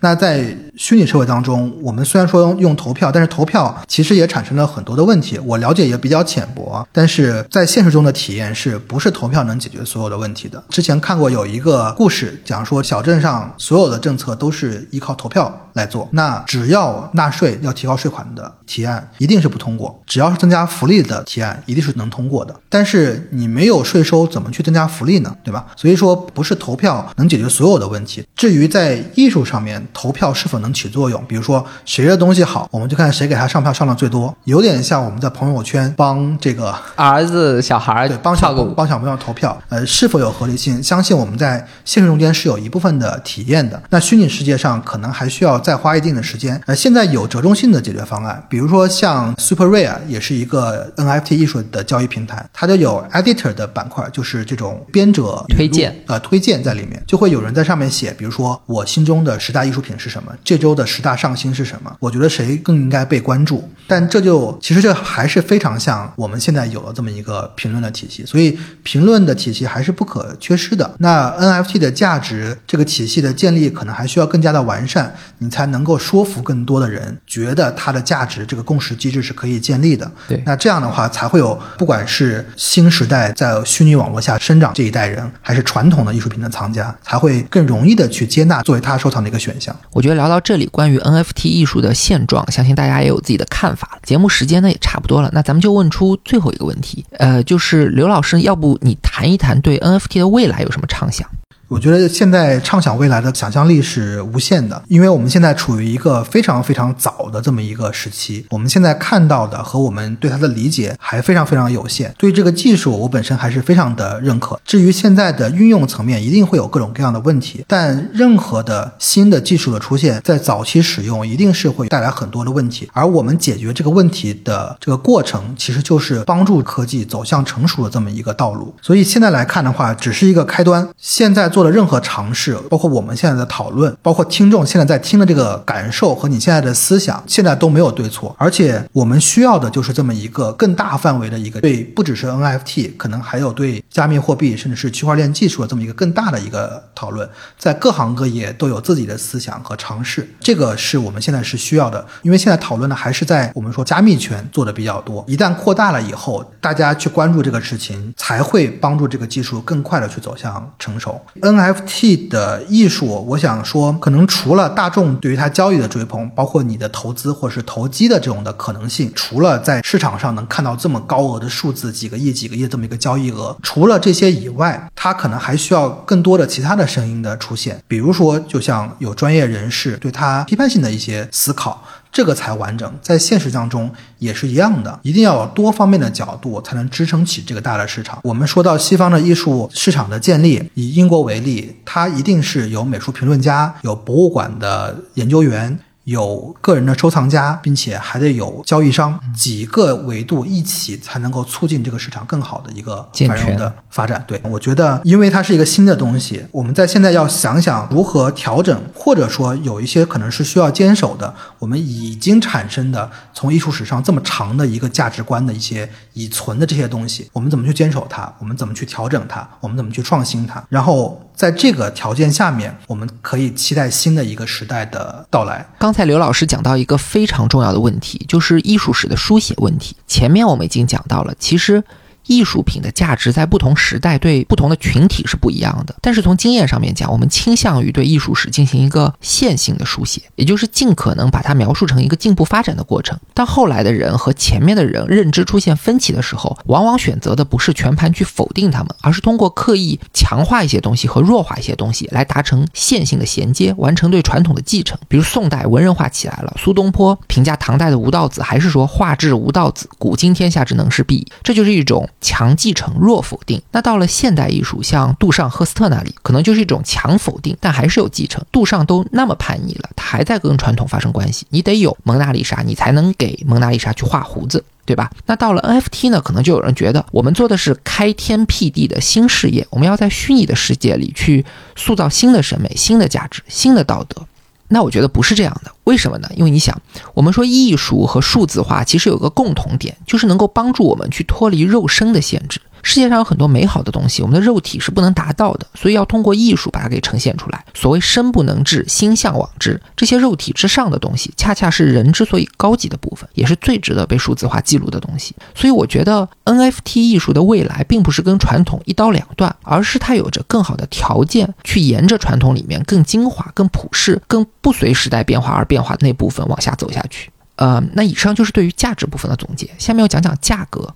那在虚拟社会当中，我们虽然说用投票，但是投票其实也产生了很多的问题。我了解也比较浅薄，但是在现实中的体验是不是投票能解决所有的问题的？之前看过有一个故事，讲说小镇上所有的政策都是依靠投票来做，那只要纳税要提高税款的提案一定是不通过，只要是增加福利的提案一定是能通过的。但是你没有税收，怎么去增加福利呢？对吧？所以说不是投票能解决所有的问题。至于在艺术上面投票是否能起作用，比如说谁的东西好，我们就看谁给他上票上的最多，有点像我们在朋友圈帮这个儿子、小孩儿对，帮小跳个舞。帮小朋友投票，呃，是否有合理性？相信我们在现实中间是有一部分的体验的。那虚拟世界上可能还需要再花一定的时间。呃，现在有折中性的解决方案，比如说像 Super Rare 也是一个 NFT 艺术的交易平台，它就有 Editor 的板块，就是这种编者推荐呃推荐在里面，就会有人在上面写，比如说我心中的十大艺术品是什么，这周的十大上新是什么，我觉得谁更应该被关注。但这就其实这还是非常像我们现在有了这么一个评论的体系，所以评论的体系还是不可缺失的。那 NFT 的价值这个体系的建立，可能还需要更加的完善，你才能够说服更多的人觉得它的价值这个共识机制是可以建立的。对那这样的话才会有不管是新时代在虚拟网络下生长这一代人，还是传统的艺术品的藏家，才会更容易的去接纳作为他收藏的一个选项。我觉得聊到这里，关于 NFT 艺术的现状，相信大家也有自己的看法。节目时间呢也差不多了，那咱们就问出最后一个问题，呃，就是刘老师，要不你谈一谈对 NFT 的未来有什么畅想？我觉得现在畅想未来的想象力是无限的，因为我们现在处于一个非常非常早的这么一个时期，我们现在看到的和我们对它的理解还非常非常有限。对这个技术，我本身还是非常的认可。至于现在的运用层面，一定会有各种各样的问题，但任何的新的技术的出现，在早期使用一定是会带来很多的问题，而我们解决这个问题的这个过程，其实就是帮助科技走向成熟的这么一个道路。所以现在来看的话，只是一个开端。现在做做的任何尝试，包括我们现在的讨论，包括听众现在在听的这个感受和你现在的思想，现在都没有对错，而且我们需要的就是这么一个更大范围的一个对，不只是 NFT，可能还有对加密货币甚至是区块链技术的这么一个更大的一个讨论，在各行各业都有自己的思想和尝试，这个是我们现在是需要的，因为现在讨论的还是在我们说加密圈做的比较多，一旦扩大了以后，大家去关注这个事情，才会帮助这个技术更快的去走向成熟。NFT 的艺术，我想说，可能除了大众对于它交易的追捧，包括你的投资或是投机的这种的可能性，除了在市场上能看到这么高额的数字，几个亿、几个亿这么一个交易额，除了这些以外，它可能还需要更多的其他的声音的出现，比如说，就像有专业人士对它批判性的一些思考。这个才完整，在现实当中也是一样的，一定要有多方面的角度才能支撑起这个大的市场。我们说到西方的艺术市场的建立，以英国为例，它一定是有美术评论家、有博物馆的研究员。有个人的收藏家，并且还得有交易商，几个维度一起才能够促进这个市场更好的一个繁荣的发展。对我觉得，因为它是一个新的东西，我们在现在要想想如何调整，或者说有一些可能是需要坚守的，我们已经产生的从艺术史上这么长的一个价值观的一些已存的这些东西，我们怎么去坚守它？我们怎么去调整它？我们怎么去创新它？然后。在这个条件下面，我们可以期待新的一个时代的到来。刚才刘老师讲到一个非常重要的问题，就是艺术史的书写问题。前面我们已经讲到了，其实。艺术品的价值在不同时代对不同的群体是不一样的，但是从经验上面讲，我们倾向于对艺术史进行一个线性的书写，也就是尽可能把它描述成一个进步发展的过程。当后来的人和前面的人认知出现分歧的时候，往往选择的不是全盘去否定他们，而是通过刻意强化一些东西和弱化一些东西来达成线性的衔接，完成对传统的继承。比如宋代文人画起来了，苏东坡评价唐代的吴道子，还是说画质吴道子，古今天下之能事毕，这就是一种。强继承，弱否定。那到了现代艺术，像杜尚、赫斯特那里，可能就是一种强否定，但还是有继承。杜尚都那么叛逆了，他还在跟传统发生关系。你得有蒙娜丽莎，你才能给蒙娜丽莎去画胡子，对吧？那到了 NFT 呢？可能就有人觉得，我们做的是开天辟地的新事业，我们要在虚拟的世界里去塑造新的审美、新的价值、新的道德。那我觉得不是这样的，为什么呢？因为你想，我们说艺术和数字化其实有个共同点，就是能够帮助我们去脱离肉身的限制。世界上有很多美好的东西，我们的肉体是不能达到的，所以要通过艺术把它给呈现出来。所谓身不能至，心向往之，这些肉体之上的东西，恰恰是人之所以高级的部分，也是最值得被数字化记录的东西。所以我觉得 NFT 艺术的未来，并不是跟传统一刀两断，而是它有着更好的条件，去沿着传统里面更精华、更普世、更不随时代变化而变化的那部分往下走下去。呃，那以上就是对于价值部分的总结，下面要讲讲价格。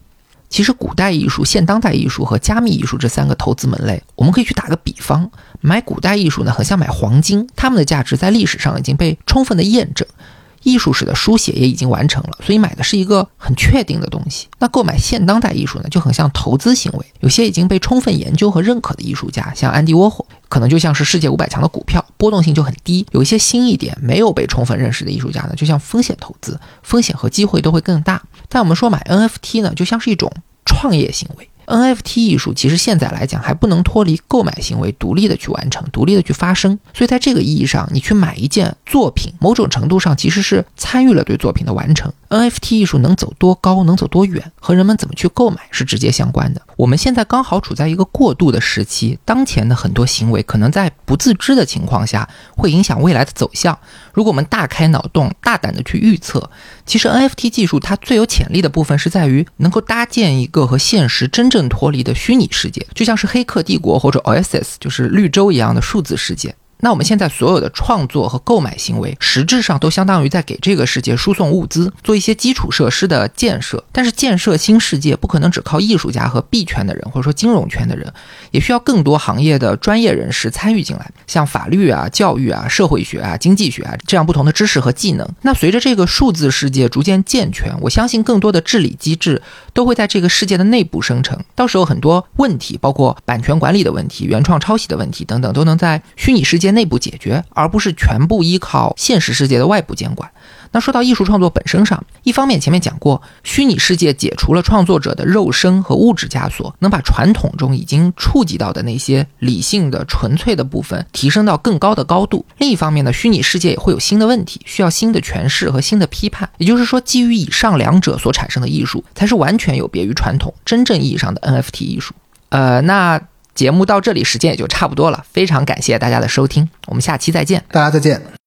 其实，古代艺术、现当代艺术和加密艺术这三个投资门类，我们可以去打个比方，买古代艺术呢，很像买黄金，它们的价值在历史上已经被充分的验证。艺术史的书写也已经完成了，所以买的是一个很确定的东西。那购买现当代艺术呢，就很像投资行为。有些已经被充分研究和认可的艺术家，像安迪沃霍，可能就像是世界五百强的股票，波动性就很低。有一些新一点、没有被充分认识的艺术家呢，就像风险投资，风险和机会都会更大。但我们说买 NFT 呢，就像是一种创业行为。NFT 艺术其实现在来讲还不能脱离购买行为独立的去完成，独立的去发生。所以在这个意义上，你去买一件作品，某种程度上其实是参与了对作品的完成。NFT 艺术能走多高，能走多远，和人们怎么去购买是直接相关的。我们现在刚好处在一个过渡的时期，当前的很多行为可能在不自知的情况下会影响未来的走向。如果我们大开脑洞，大胆的去预测，其实 NFT 技术它最有潜力的部分是在于能够搭建一个和现实真正脱离的虚拟世界，就像是《黑客帝国》或者 OSS，就是绿洲一样的数字世界。那我们现在所有的创作和购买行为，实质上都相当于在给这个世界输送物资，做一些基础设施的建设。但是建设新世界不可能只靠艺术家和币圈的人，或者说金融圈的人，也需要更多行业的专业人士参与进来，像法律啊、教育啊、社会学啊、经济学啊这样不同的知识和技能。那随着这个数字世界逐渐健全，我相信更多的治理机制都会在这个世界的内部生成。到时候很多问题，包括版权管理的问题、原创抄袭的问题等等，都能在虚拟世界。内部解决，而不是全部依靠现实世界的外部监管。那说到艺术创作本身上，一方面前面讲过，虚拟世界解除了创作者的肉身和物质枷锁，能把传统中已经触及到的那些理性的、纯粹的部分提升到更高的高度。另一方面呢，虚拟世界也会有新的问题，需要新的诠释和新的批判。也就是说，基于以上两者所产生的艺术，才是完全有别于传统、真正意义上的 NFT 艺术。呃，那。节目到这里，时间也就差不多了。非常感谢大家的收听，我们下期再见，大家再见。